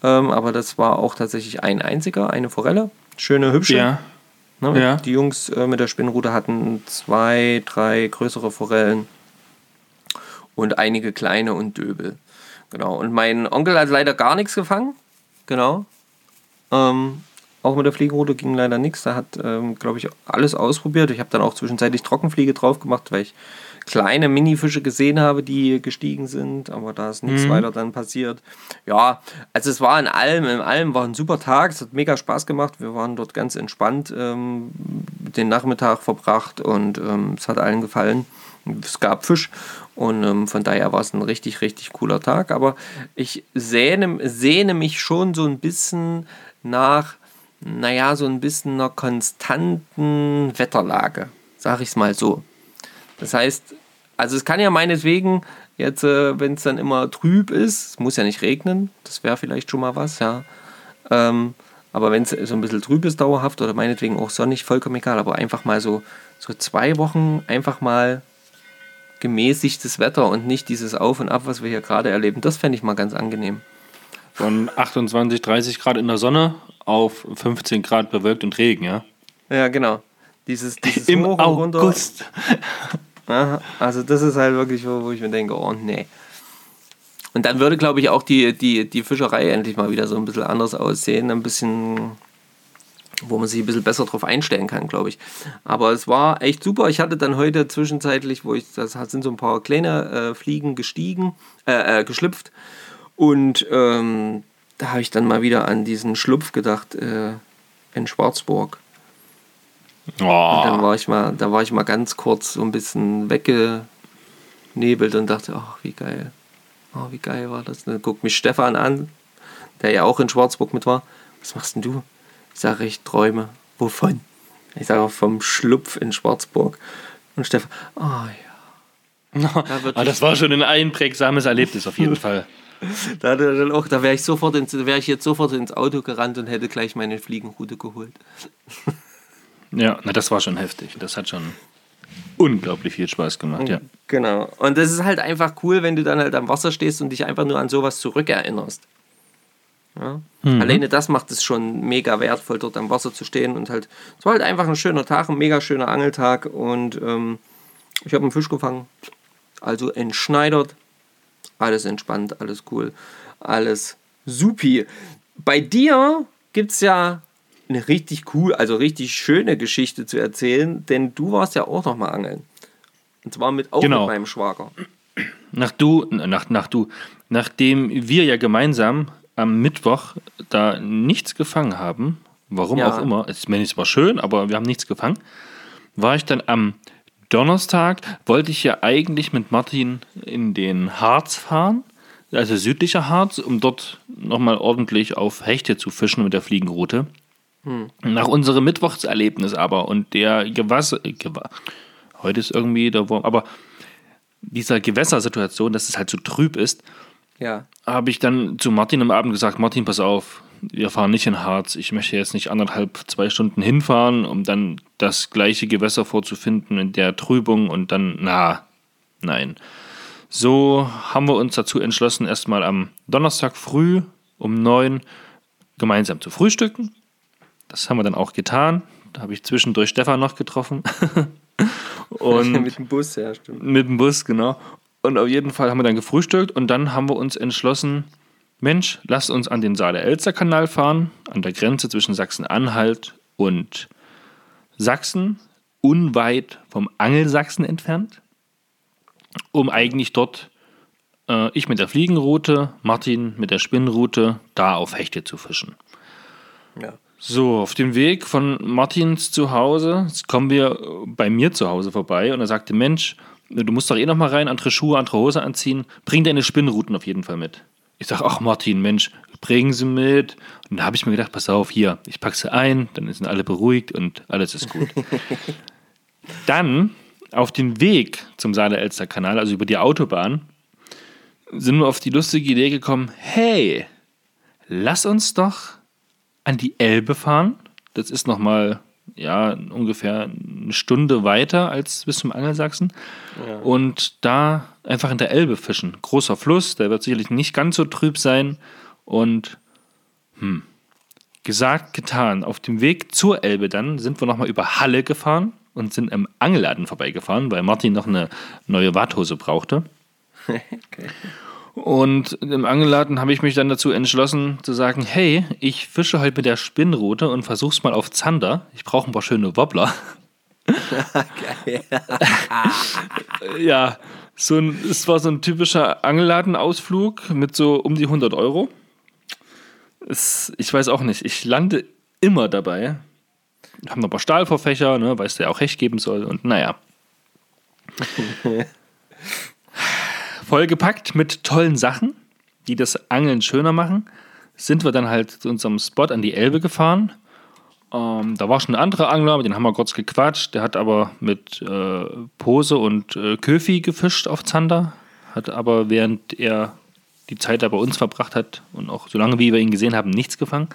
ähm, aber das war auch tatsächlich ein einziger, eine Forelle. Schöne, hübsche. Ja. Ne? Ja. Die Jungs äh, mit der Spinnrute hatten zwei, drei größere Forellen und einige kleine und Döbel. Genau. Und mein Onkel hat leider gar nichts gefangen. Genau. Ähm, auch mit der Fliegenrute ging leider nichts. Da hat, ähm, glaube ich, alles ausprobiert. Ich habe dann auch zwischenzeitlich Trockenfliege drauf gemacht, weil ich kleine Minifische gesehen habe, die gestiegen sind, aber da ist nichts weiter dann passiert. Ja, also es war in allem, in allem war ein super Tag, es hat mega Spaß gemacht. Wir waren dort ganz entspannt ähm, den Nachmittag verbracht und ähm, es hat allen gefallen. es gab Fisch und ähm, von daher war es ein richtig, richtig cooler Tag. Aber ich sehne, sehne mich schon so ein bisschen nach, naja, so ein bisschen einer konstanten Wetterlage, sag ich es mal so. Das heißt, also es kann ja meinetwegen jetzt, äh, wenn es dann immer trüb ist, es muss ja nicht regnen, das wäre vielleicht schon mal was, ja. Ähm, aber wenn es so ein bisschen trüb ist dauerhaft oder meinetwegen auch sonnig, vollkommen egal, aber einfach mal so, so zwei Wochen einfach mal gemäßigtes Wetter und nicht dieses Auf und Ab, was wir hier gerade erleben. Das fände ich mal ganz angenehm. Von 28, 30 Grad in der Sonne auf 15 Grad bewölkt und Regen, ja? Ja, genau. Dieses, dieses Im. August. Also das ist halt wirklich, wo, wo ich mir denke, oh nee. Und dann würde, glaube ich, auch die, die, die Fischerei endlich mal wieder so ein bisschen anders aussehen. Ein bisschen, wo man sich ein bisschen besser drauf einstellen kann, glaube ich. Aber es war echt super. Ich hatte dann heute zwischenzeitlich, wo ich, das sind so ein paar kleine äh, Fliegen gestiegen, äh, äh, geschlüpft. Und ähm, da habe ich dann mal wieder an diesen Schlupf gedacht äh, in Schwarzburg. Und dann Oh, war ich mal, da war ich mal ganz kurz so ein bisschen weggenebelt und dachte, ach, wie geil. Oh, wie geil war das. Dann guckt mich Stefan an, der ja auch in Schwarzburg mit war. Was machst denn du? Ich sage, ich träume. Wovon? Ich sage vom Schlupf in Schwarzburg. Und Stefan, oh ja. Da, Ah, das war schon ein einprägsames Erlebnis auf jeden Fall. da, dann auch, da wäre ich sofort ins, wäre ich jetzt sofort ins Auto gerannt und hätte gleich meine Fliegenroute geholt. Ja, na, das war schon heftig. Das hat schon unglaublich viel Spaß gemacht, ja. Genau. Und das ist halt einfach cool, wenn du dann halt am Wasser stehst und dich einfach nur an sowas zurückerinnerst. Ja? Alleine das macht es schon mega wertvoll, dort am Wasser zu stehen und halt, es war halt einfach ein schöner Tag, ein mega schöner Angeltag und ähm, ich habe einen Fisch gefangen, also entschneidert, alles entspannt, alles cool, alles supi. Bei dir gibt es ja eine richtig cool, also richtig schöne Geschichte zu erzählen, denn du warst ja auch noch mal angeln. Und zwar mit, auch Genau. mit meinem Schwager. Nach du, nach, nach du, nachdem wir ja gemeinsam am Mittwoch da nichts gefangen haben, warum Ja. auch immer, es, war schön, aber wir haben nichts gefangen, war ich dann am Donnerstag, wollte ich ja eigentlich mit Martin in den Harz fahren, also südlicher Harz, um dort nochmal ordentlich auf Hechte zu fischen mit der Fliegenroute. Nach unserem Mittwochserlebnis aber und der Gewasser, Gewa heute ist irgendwie der Wurm, aber dieser Gewässersituation, dass es halt so trüb ist, Ja. habe ich dann zu Martin am Abend gesagt, Martin, pass auf, wir fahren nicht in Harz. Ich möchte jetzt nicht anderthalb, zwei Stunden hinfahren, um dann das gleiche Gewässer vorzufinden in der Trübung und dann, na, nein. So haben wir uns dazu entschlossen, erstmal am Donnerstag früh um neun gemeinsam zu frühstücken. Das haben wir dann auch getan. Da habe ich zwischendurch Stefan noch getroffen. und mit dem Bus, ja, stimmt. mit dem Bus, genau. Und auf jeden Fall haben wir dann gefrühstückt und dann haben wir uns entschlossen, Mensch, lasst uns an den Saale-Elster-Kanal fahren, an der Grenze zwischen Sachsen-Anhalt und Sachsen, unweit vom Angelsachsen entfernt, um eigentlich dort, äh, ich mit der Fliegenroute, Martin mit der Spinnroute, da auf Hechte zu fischen. Ja. So, auf dem Weg von Martins zu Hause kommen wir bei mir zu Hause vorbei und er sagte, Mensch, du musst doch eh noch mal rein, andere Schuhe, andere Hose anziehen, bring deine Spinnruten auf jeden Fall mit. Ich sage, ach Martin, Mensch, bring sie mit. Und da habe ich mir gedacht, pass auf, hier, ich packe sie ein, dann sind alle beruhigt und alles ist gut. dann auf dem Weg zum Saale-Elster-Kanal, also über die Autobahn, sind wir auf die lustige Idee gekommen, hey, lass uns doch an die Elbe fahren. Das ist nochmal ja, ungefähr eine Stunde weiter als bis zum Angelsachsen. Und da einfach in der Elbe fischen. Großer Fluss, der wird sicherlich nicht ganz so trüb sein. Und hm, gesagt, getan. Auf dem Weg zur Elbe dann sind wir nochmal über Halle gefahren und sind im Angelladen vorbeigefahren, weil Martin noch eine neue Warthose brauchte. Und im Angelladen habe ich mich dann dazu entschlossen zu sagen, hey, ich fische heute mit der Spinnrute und versuch's mal auf Zander. Ich brauche ein paar schöne Wobbler. ja, so ein, es war so ein typischer Angelladenausflug mit so um die 100 Euro. Es, ich weiß auch nicht, ich lande immer dabei. Wir haben noch ein paar Stahlvorfächer, ne, weil es ja auch Hecht geben soll und naja. Vollgepackt mit tollen Sachen, die das Angeln schöner machen, sind wir dann halt zu unserem Spot an die Elbe gefahren. Ähm, da war schon ein anderer Angler, mit dem haben wir kurz gequatscht. Der hat aber mit äh, Pose und äh, Köfi gefischt auf Zander. Hat aber während er die Zeit da bei uns verbracht hat und auch so lange wie wir ihn gesehen haben, nichts gefangen.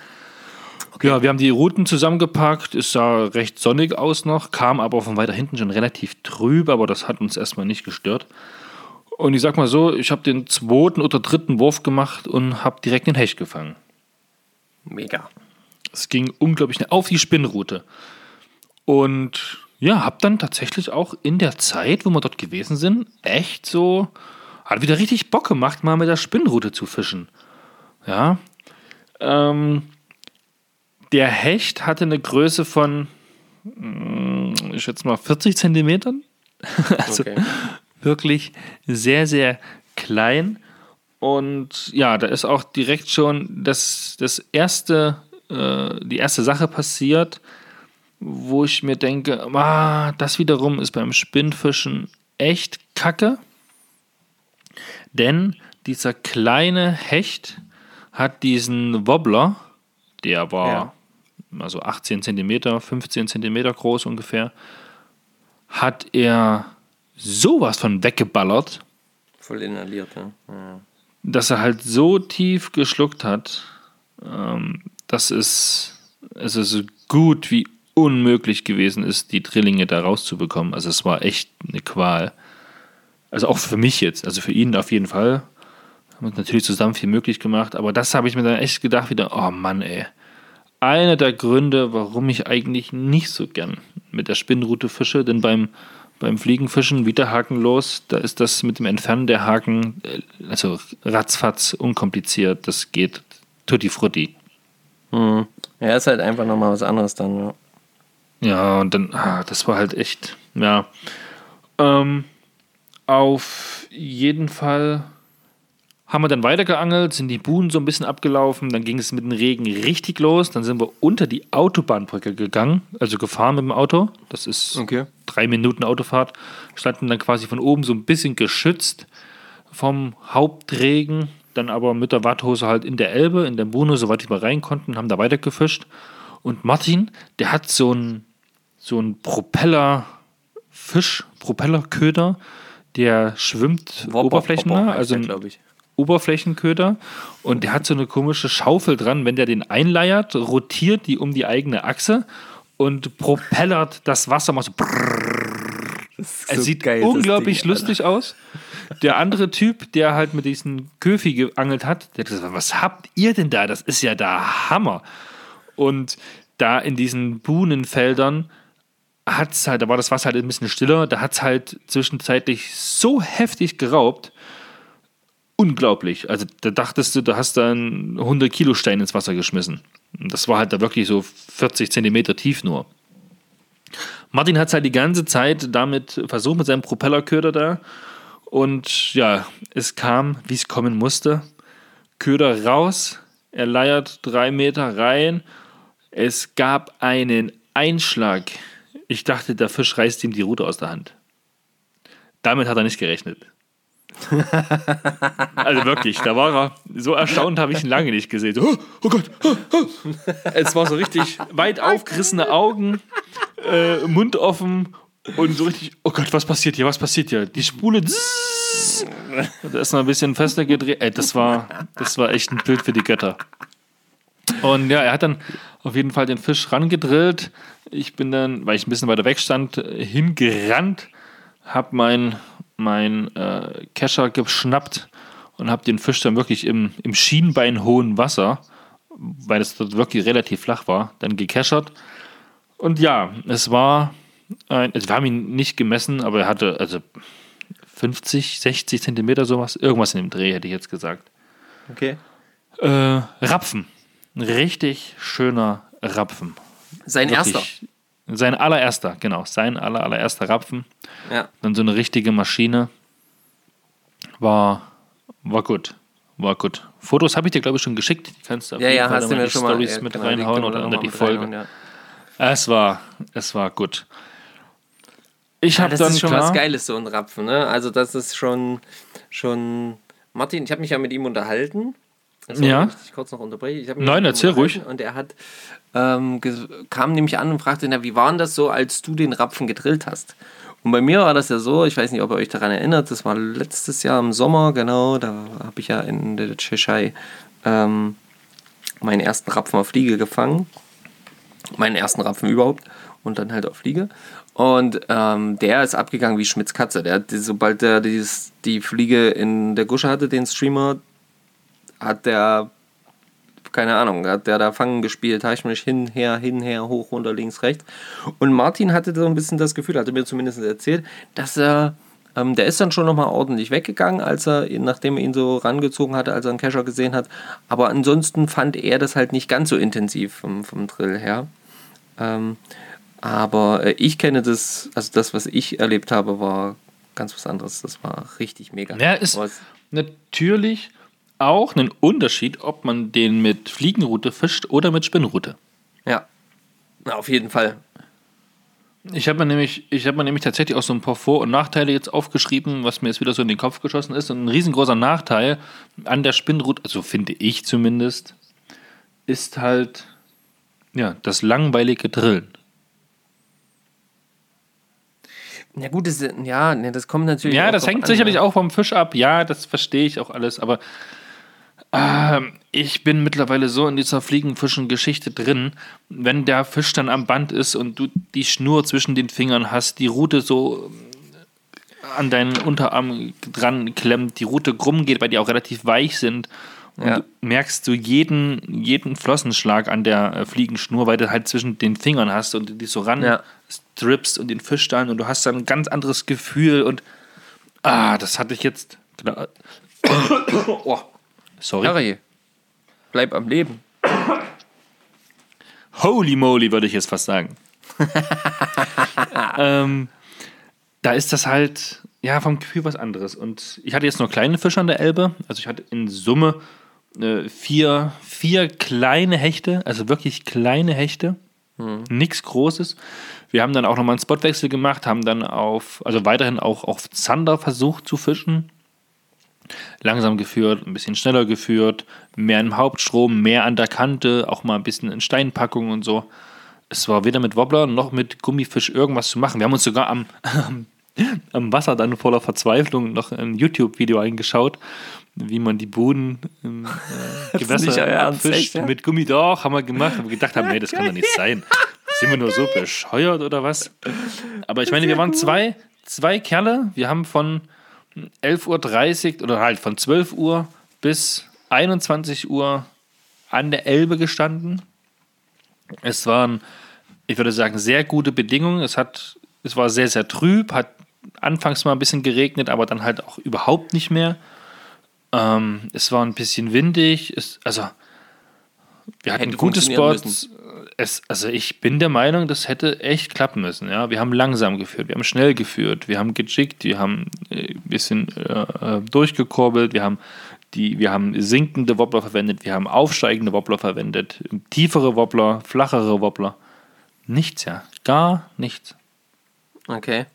Ja, wir haben die Routen zusammengepackt, es sah recht sonnig aus noch, kam aber von weiter hinten schon relativ trüb, aber das hat uns erstmal nicht gestört. Und ich sag mal so, ich habe den zweiten oder dritten Wurf gemacht und habe direkt den Hecht gefangen. Mega. Es ging unglaublich schnell auf die Spinnroute. Und ja, habe dann tatsächlich auch in der Zeit, wo wir dort gewesen sind, echt so, hat wieder richtig Bock gemacht, mal mit der Spinnroute zu fischen. Ja. Ähm, der Hecht hatte eine Größe von, mm, ich schätze mal, 40 Zentimetern. also Okay. Wirklich sehr, sehr klein. Und ja, da ist auch direkt schon das, das erste, äh, die erste Sache passiert, wo ich mir denke, ah, das wiederum ist beim Spinnfischen echt kacke. Denn dieser kleine Hecht hat diesen Wobbler, der war Ja. also 18 cm, 15 cm groß ungefähr, hat er sowas von weggeballert, Voll inhaliert, ja. ja. dass er halt so tief geschluckt hat, ähm, dass es, es ist so gut wie unmöglich gewesen ist, die Drillinge da rauszubekommen. Also es war echt eine Qual. Also auch für mich jetzt, also für ihn auf jeden Fall. Haben uns natürlich zusammen viel möglich gemacht, aber das habe ich mir dann echt gedacht wieder, oh Mann, ey. Einer der Gründe, warum ich eigentlich nicht so gern mit der Spinnrute fische, denn beim, beim Fliegenfischen wieder hakenlos, da ist das mit dem Entfernen der Haken, äh, also ratzfatz, unkompliziert, das geht tutti frutti. Mhm. Ja, ist halt einfach nochmal was anderes dann, ja. Ja, und dann, ah, das war halt echt, ja. Ähm, auf jeden Fall haben wir dann weitergeangelt, sind die Buhnen so ein bisschen abgelaufen, dann ging es mit dem Regen richtig los, dann sind wir unter die Autobahnbrücke gegangen, also gefahren mit dem Auto, das ist Okay. drei Minuten Autofahrt, standen dann quasi von oben so ein bisschen geschützt vom Hauptregen, dann aber mit der Watthose halt in der Elbe, in der Buhne, soweit wir rein konnten, haben da weiter gefischt. Und Martin, der hat so ein so Propeller Fisch, Propellerköder, der schwimmt oberflächennah, also glaube ich. Oberflächenköder und der hat so eine komische Schaufel dran. Wenn der den einleiert, rotiert die um die eigene Achse und propellert das Wasser mal so. Es sieht unglaublich lustig aus. Der andere Typ, der halt mit diesen Köfi geangelt hat, der hat gesagt, was habt ihr denn da? Das ist ja der Hammer. Und da in diesen Buhnenfeldern hat's halt, da war das Wasser halt ein bisschen stiller, da hat es halt zwischenzeitlich so heftig geraubt. Unglaublich. Also da dachtest du, du hast da einen 100 Kilo Stein ins Wasser geschmissen. Das war halt da wirklich so 40 Zentimeter tief nur. Martin hat es halt die ganze Zeit damit versucht, mit seinem Propellerköder da. Und ja, es kam, wie es kommen musste. Köder raus, er leiert drei Meter rein. Es gab einen Einschlag. Ich dachte, der Fisch reißt ihm die Rute aus der Hand. Damit hat er nicht gerechnet. Also wirklich, da war er so erstaunt, habe ich ihn lange nicht gesehen. So, oh, oh Gott, oh, oh. Es war so richtig weit aufgerissene Augen, äh, Mund offen und so richtig, oh Gott, was passiert hier, was passiert hier? Die Spule, zzzz, da ist noch ein bisschen fester gedreht. Ey, das war, das war echt ein Bild für die Götter. Und ja, er hat dann auf jeden Fall den Fisch rangedrillt. Ich bin dann, weil ich ein bisschen weiter weg stand, hingerannt, habe mein, mein äh, Kescher geschnappt und habe den Fisch dann wirklich im, im schienbeinhohen Wasser, weil es dort wirklich relativ flach war, dann gekeschert. Und ja, es war, ein, also wir haben ihn nicht gemessen, aber er hatte also 50, 60 Zentimeter sowas, irgendwas in dem Dreh hätte ich jetzt gesagt. Okay. Äh, Rapfen. Ein richtig schöner Rapfen. Sein erster. Sein allererster, genau. Sein aller, allererster Rapfen. Ja. Dann so eine richtige Maschine. War, war gut. War gut. Fotos habe ich dir, glaube ich, schon geschickt. Die kannst du auf Ja, jeden ja, Fall hast in du mir mal ja, mit genau, reinhauen oder unter die Folge. ja. Es war, es war gut. Ich Ja, habe das dann ist schon klar, was Geiles, so ein Rapfen, ne? Also das ist schon, schon. Martin, ich habe mich ja mit ihm unterhalten. Sorry, Ja. Ich dich kurz noch unterbreche. Nein, erzähl ruhig. Und er hat ähm, kam nämlich an und fragte, na, wie war denn das so, als du den Rapfen gedrillt hast? Und bei mir war das ja so, ich weiß nicht, ob ihr euch daran erinnert, das war letztes Jahr im Sommer, genau, da habe ich ja in der Tschechei ähm, meinen ersten Rapfen auf Fliege gefangen. Meinen ersten Rapfen überhaupt und dann halt auf Fliege. Und ähm, der ist abgegangen wie Schmitz Katze. Der hat, sobald der dieses, die Fliege in der Gusche hatte, den Streamer, hat der, keine Ahnung, hat der da Fangen gespielt, habe ich mich hin, her, hin, her, hoch, runter, links, rechts. Und Martin hatte so ein bisschen das Gefühl, hatte mir zumindest erzählt, dass er, ähm, der ist dann schon nochmal ordentlich weggegangen, als er, nachdem er ihn so rangezogen hatte, als er einen Kescher gesehen hat. Aber ansonsten fand er das halt nicht ganz so intensiv vom, vom Drill her. Ähm, aber äh, ich kenne das, also das, was ich erlebt habe, war ganz was anderes. Das war richtig mega. Ja, ist natürlich auch ein Unterschied, ob man den mit Fliegenroute fischt oder mit Spinnrute. ja. Na, auf jeden Fall. Ich habe mir nämlich, ich habe mir nämlich tatsächlich auch so ein paar Vor- und Nachteile jetzt aufgeschrieben, was mir jetzt wieder so in den Kopf geschossen ist. Und ein riesengroßer Nachteil an der Spinnrute, also finde ich zumindest, ist halt ja das langweilige Drillen. Ja gut, das, ja, ne, das kommt natürlich. Ja, das hängt an, sicherlich ja. auch vom Fisch ab. Ja, das verstehe ich auch alles. Aber ähm, ich bin mittlerweile so in dieser Fliegenfischen-Geschichte drin. Wenn der Fisch dann am Band ist und du die Schnur zwischen den Fingern hast, die Rute so ähm, an deinen Unterarm dran klemmt, die Rute krumm geht, weil die auch relativ weich sind. Und Ja. du merkst du jeden, jeden Flossenschlag an der äh, Fliegenschnur, weil du halt zwischen den Fingern hast und die so ran Ja. strippst und den Fisch dann und du hast dann ein ganz anderes Gefühl und ah, das hatte ich jetzt. Oh, sorry. Harry, bleib am Leben. Holy moly, würde ich jetzt fast sagen. ähm, da ist das halt, ja, vom Gefühl was anderes. Und ich hatte jetzt nur kleine Fische an der Elbe. Also ich hatte in Summe äh, vier, vier kleine Hechte, also wirklich kleine Hechte. Nichts Großes. Wir haben dann auch nochmal einen Spotwechsel gemacht, haben dann auf, also weiterhin auch auf Zander versucht zu fischen. Langsam geführt, ein bisschen schneller geführt, mehr im Hauptstrom, mehr an der Kante, auch mal ein bisschen in Steinpackungen und so. Es war weder mit Wobbler noch mit Gummifisch irgendwas zu machen. Wir haben uns sogar am, am Wasser dann voller Verzweiflung noch ein YouTube-Video eingeschaut, wie man die Buden im äh, nicht Gewässer fischt. ja? Mit Gummi doch, haben wir gemacht. Haben wir gedacht haben, nee, das kann doch nicht sein. Sind wir nur so bescheuert oder was? Aber ich meine, wir waren zwei, zwei Kerle. Wir haben von 11.30 Uhr oder halt von 12 Uhr bis 21 Uhr an der Elbe gestanden. Es waren, ich würde sagen, sehr gute Bedingungen. Es, hat, es war sehr, sehr trüb, hat anfangs mal ein bisschen geregnet, aber dann halt auch überhaupt nicht mehr. Ähm, es war ein bisschen windig. Es, also, wir hatten gute Spots. Es, also, ich bin der Meinung, das hätte echt klappen müssen. Ja? Wir haben langsam geführt, wir haben schnell geführt, wir haben gejickt, wir haben äh, ein bisschen äh, äh, durchgekurbelt, wir haben, die, wir haben sinkende Wobbler verwendet, wir haben aufsteigende Wobbler verwendet, tiefere Wobbler, flachere Wobbler. Nichts, ja. Gar nichts. Okay.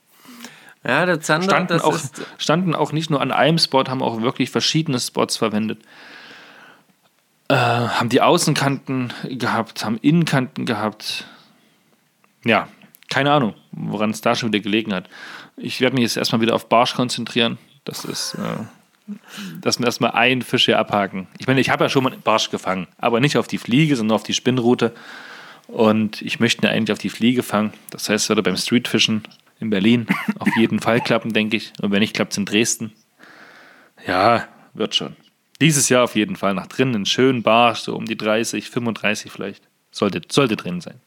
Ja, der Zander, Standen das auch, standen auch nicht nur an einem Spot, haben auch wirklich verschiedene Spots verwendet. Äh, haben die Außenkanten gehabt, haben Innenkanten gehabt. Ja, keine Ahnung, woran es da schon wieder gelegen hat. Ich werde mich jetzt erstmal wieder auf Barsch konzentrieren. Das ist, äh, dass wir erstmal einen Fisch hier abhaken. Ich meine, ich habe ja schon mal Barsch gefangen, aber nicht auf die Fliege, sondern auf die Spinnrute. Und ich möchte ihn eigentlich auf die Fliege fangen. Das heißt, es würde beim Streetfischen in Berlin auf jeden Fall klappen, denke ich. Und wenn nicht, klappt es in Dresden. Ja, wird schon. Dieses Jahr auf jeden Fall nach drinnen, einen schönen Barsch, so um die 30, 35 vielleicht. Sollte, sollte drin sein.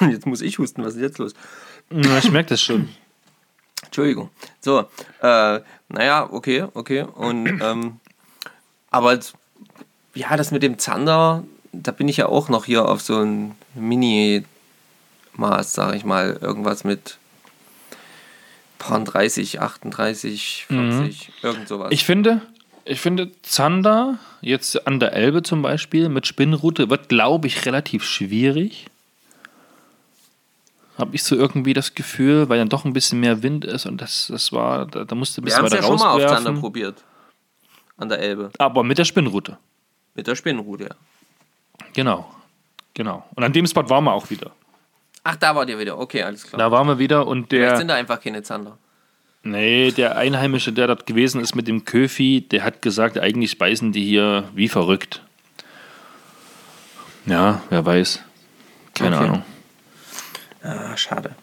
Jetzt muss ich husten, was ist jetzt los? Ja, ich merke das schon. Entschuldigung. So, äh, naja, okay, okay. Und, ähm, aber ja, das mit dem Zander, da bin ich ja auch noch hier auf so ein Mini-Maß, sag ich mal. Irgendwas mit paar 30, 38, 40, irgend sowas. Ich finde, ich finde, Zander, jetzt an der Elbe zum Beispiel, mit Spinnrute, wird, glaube ich, relativ schwierig. habe ich so irgendwie das Gefühl, weil dann doch ein bisschen mehr Wind ist und das, das war, da, da musste ein Wir bisschen haben es weiter ja schon mal auf Zander rauswerfen. probiert. An der Elbe. Aber mit der Spinnrute. Mit der Spinnenrute, ja. Genau. Genau. Und an dem Spot waren wir auch wieder. Ach, da wart ihr wieder. Okay, alles klar. Da waren wir wieder und Vielleicht der. sind da einfach keine Zander. Nee, der Einheimische, der dort gewesen ist mit dem Köfi, der hat gesagt, eigentlich speisen die hier wie verrückt. Ja, wer weiß. Keine Okay. Ahnung. Ah, schade.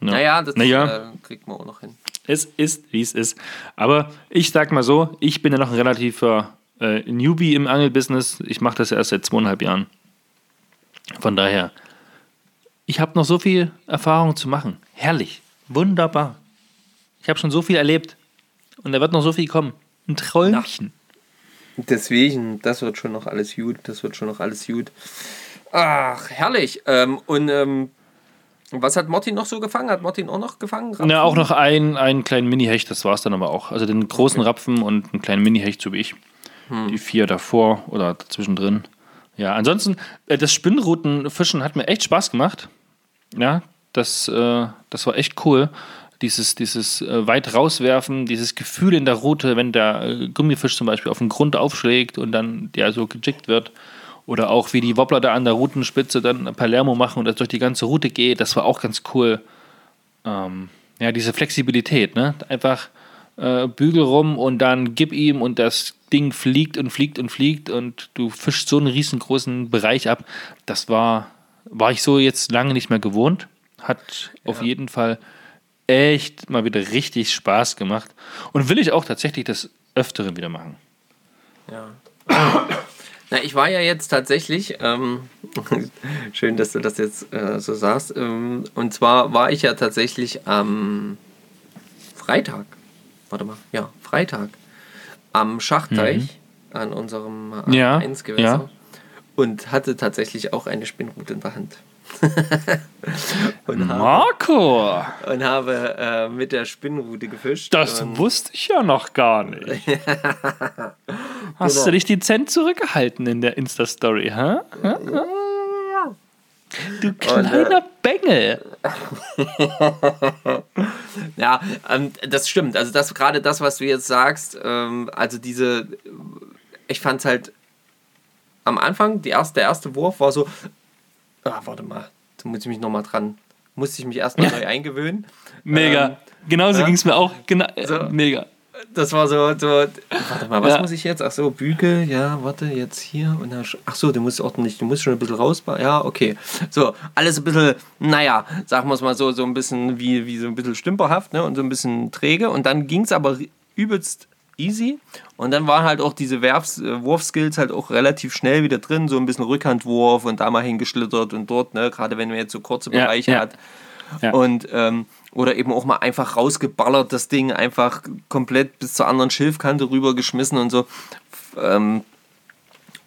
Ja. Naja, das Naja. Äh, kriegt man auch noch hin. Es ist, wie es ist. Aber ich sag mal so, ich bin ja noch ein relativer äh, Newbie im Angelbusiness. Ich mache das ja erst seit zweieinhalb Jahren. Von daher, ich habe noch so viel Erfahrung zu machen. Herrlich. Wunderbar. Ich habe schon so viel erlebt. Und da wird noch so viel kommen. Ein Träumchen. Deswegen, das wird schon noch alles gut. Das wird schon noch alles gut. Ach, herrlich. Ähm, und ähm, was hat Martin noch so gefangen? Hat Martin auch noch gefangen? Rapfen? Na, auch noch ein, einen kleinen Mini-Hecht, das war es dann aber auch. Also den großen Rapfen und einen kleinen Mini-Hecht, so wie ich. Die vier davor oder zwischendrin. Ja, ansonsten, äh, das Spinnrutenfischen hat mir echt Spaß gemacht. Ja, das, äh, das war echt cool. Dieses, dieses äh, weit rauswerfen, dieses Gefühl in der Rute, wenn der äh, Gummifisch zum Beispiel auf den Grund aufschlägt und dann der so gejickt wird. Oder auch wie die Wobbler da an der Rutenspitze dann Palermo machen und das durch die ganze Route geht, das war auch ganz cool. Ähm, ja, diese Flexibilität, ne? Einfach äh, Bügel rum und dann gib ihm und das Ding fliegt und fliegt und fliegt und du fischst so einen riesengroßen Bereich ab. Das war, war ich so jetzt lange nicht mehr gewohnt. Hat auf jeden Fall echt mal wieder richtig Spaß gemacht. Und will ich auch tatsächlich das Öfteren wieder machen. Ja. Na, ich war ja jetzt tatsächlich, ähm, schön, dass du das jetzt äh, so sagst, ähm, und zwar war ich ja tatsächlich am Freitag, warte mal, ja, Freitag, am Schachtteich an unserem äh, Ja, 1 Gewässer ja. Und hatte tatsächlich auch eine Spinnrute in der Hand. und, habe, Marco, und habe äh, mit der Spinnrute gefischt. das und, wusste ich ja noch gar nicht. Hast Genau. du dich dezent zurückgehalten in der Insta-Story, hä? hä? Du kleiner Bengel. Ja, ähm, das stimmt. Also das gerade das, was du jetzt sagst, ähm, also diese, ich fand es halt am Anfang, erste, der erste Wurf war so, ah, warte mal, da muss ich mich nochmal dran, musste ich mich erstmal neu eingewöhnen. Mega. Ähm, Genauso ja. ging es mir auch. Genau, So. Mega. Das war so, so warte mal, was Ja. muss ich jetzt? Ach so, Bügel, ja, warte, jetzt hier und dann, ach so, du musst ordentlich, du musst schon ein bisschen raus, ja, okay. So, alles ein bisschen, naja, sagen wir es mal so, so ein bisschen wie, wie so ein bisschen stümperhaft, ne, und so ein bisschen träge und dann ging es aber übelst easy und dann waren halt auch diese Werfs, äh, Wurfskills halt auch relativ schnell wieder drin, so ein bisschen Rückhandwurf und da mal hingeschlittert und dort, ne, gerade wenn man jetzt so kurze Ja, Bereiche ja. hat. Ja. Und ähm, oder eben auch mal einfach rausgeballert, das Ding einfach komplett bis zur anderen Schilfkante rübergeschmissen und so. Ähm,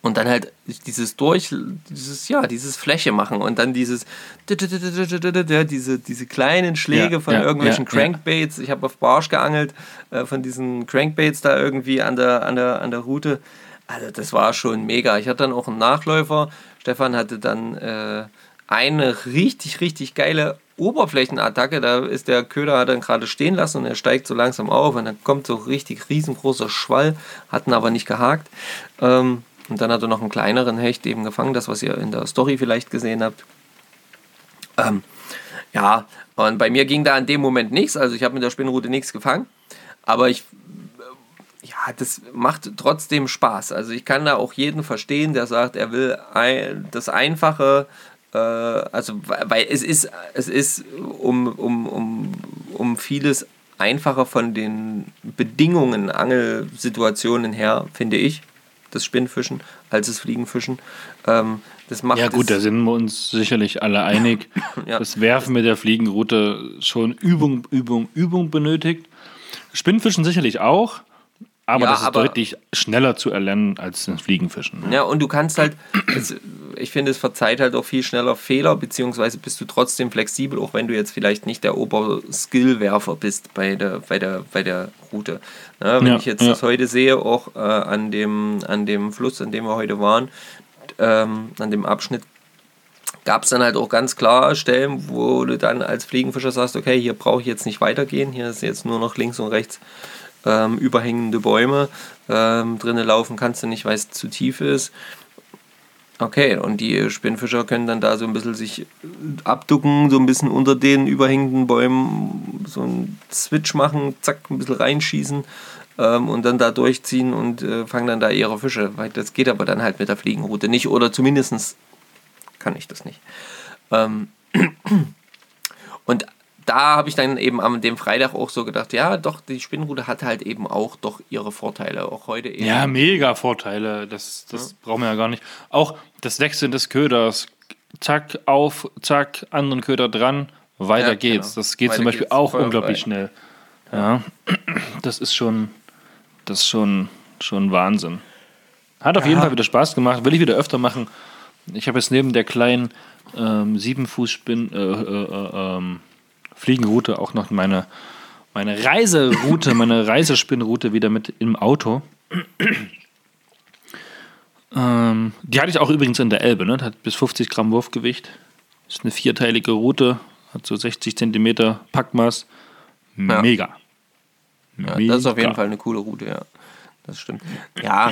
und dann halt dieses durch, dieses, ja, dieses Fläche machen und dann dieses, diese, diese kleinen Schläge Ja, von ja, irgendwelchen ja. Crankbaits. Ich habe auf Barsch geangelt, äh, von diesen Crankbaits da irgendwie an der, an der, an der Route. Also das war schon mega. Ich hatte dann auch einen Nachläufer. Stefan hatte dann äh, eine richtig, richtig geile Oberflächenattacke. Da ist der Köder hat dann gerade stehen lassen und er steigt so langsam auf und dann kommt so richtig riesengroßer Schwall, hatten aber nicht gehakt. Ähm, und dann hat er noch einen kleineren Hecht eben gefangen, das was ihr in der Story vielleicht gesehen habt. Ähm, ja, und bei mir ging da in dem Moment nichts. Also ich habe mit der Spinnrute nichts gefangen. Aber ich, äh, ja, das macht trotzdem Spaß. Also ich kann da auch jeden verstehen, der sagt, er will ein, das Einfache, äh, also weil es ist, es ist um, um, um, um vieles einfacher von den Bedingungen, Angelsituationen her, finde ich, das Spinnfischen, als das Fliegenfischen. Ähm, das macht Ja, gut, da sind wir uns sicherlich alle einig. Ja. Das Werfen mit der Fliegenroute schon Übung, Übung, Übung benötigt. Spinnfischen sicherlich auch, aber Ja, das ist aber- deutlich schneller zu erlernen als das Fliegenfischen. ne? Ja, und du kannst halt, ich finde, es verzeiht halt auch viel schneller Fehler, beziehungsweise bist du trotzdem flexibel, auch wenn du jetzt vielleicht nicht der Oberskillwerfer bist bei der, bei der, bei der Route. Ne, wenn Ja, ich jetzt ja. das heute sehe, auch äh, an, dem, an dem Fluss, an dem wir heute waren, ähm, an dem Abschnitt, gab es dann halt auch ganz klar Stellen, wo du dann als Fliegenfischer sagst, okay, hier brauche ich jetzt nicht weitergehen, hier ist jetzt nur noch links und rechts ähm, überhängende Bäume, ähm, drinnen laufen kannst du nicht, weil es zu tief ist. Okay, und die Spinnfischer können dann da so ein bisschen sich abducken, so ein bisschen unter den überhängenden Bäumen so einen Switch machen, zack, ein bisschen reinschießen ähm, und dann da durchziehen und äh, fangen dann da ihre Fische. Das geht aber dann halt mit der Fliegenroute nicht oder zumindest kann ich das nicht. Ähm und da habe ich dann eben am dem Freitag auch so gedacht, ja, doch, die Spinnrute hat halt eben auch doch ihre Vorteile, auch heute eben. Ja, mega Vorteile, das, das ja. brauchen wir ja gar nicht. Auch das Wechseln des Köders, zack, auf, zack, anderen Köder dran, weiter ja, geht's. Genau. Das geht weiter zum Beispiel auch unglaublich schnell. Ja, das ist schon, das ist schon, schon Wahnsinn. Hat auf ja. jeden Fall wieder Spaß gemacht, will ich wieder öfter machen. Ich habe jetzt neben der kleinen ähm, Siebenfußspinn, äh, äh, äh, ähm, Fliegenroute auch noch meine, meine Reiseroute, meine Reisespinnroute wieder mit im Auto. ähm, die hatte ich auch übrigens in der Elbe, ne? Hat bis 50 Gramm Wurfgewicht. Ist eine vierteilige Route, hat so 60 Zentimeter Packmaß. Mega. Ja. Mega. das ist auf jeden Fall eine coole Route, ja. Das stimmt. Ja,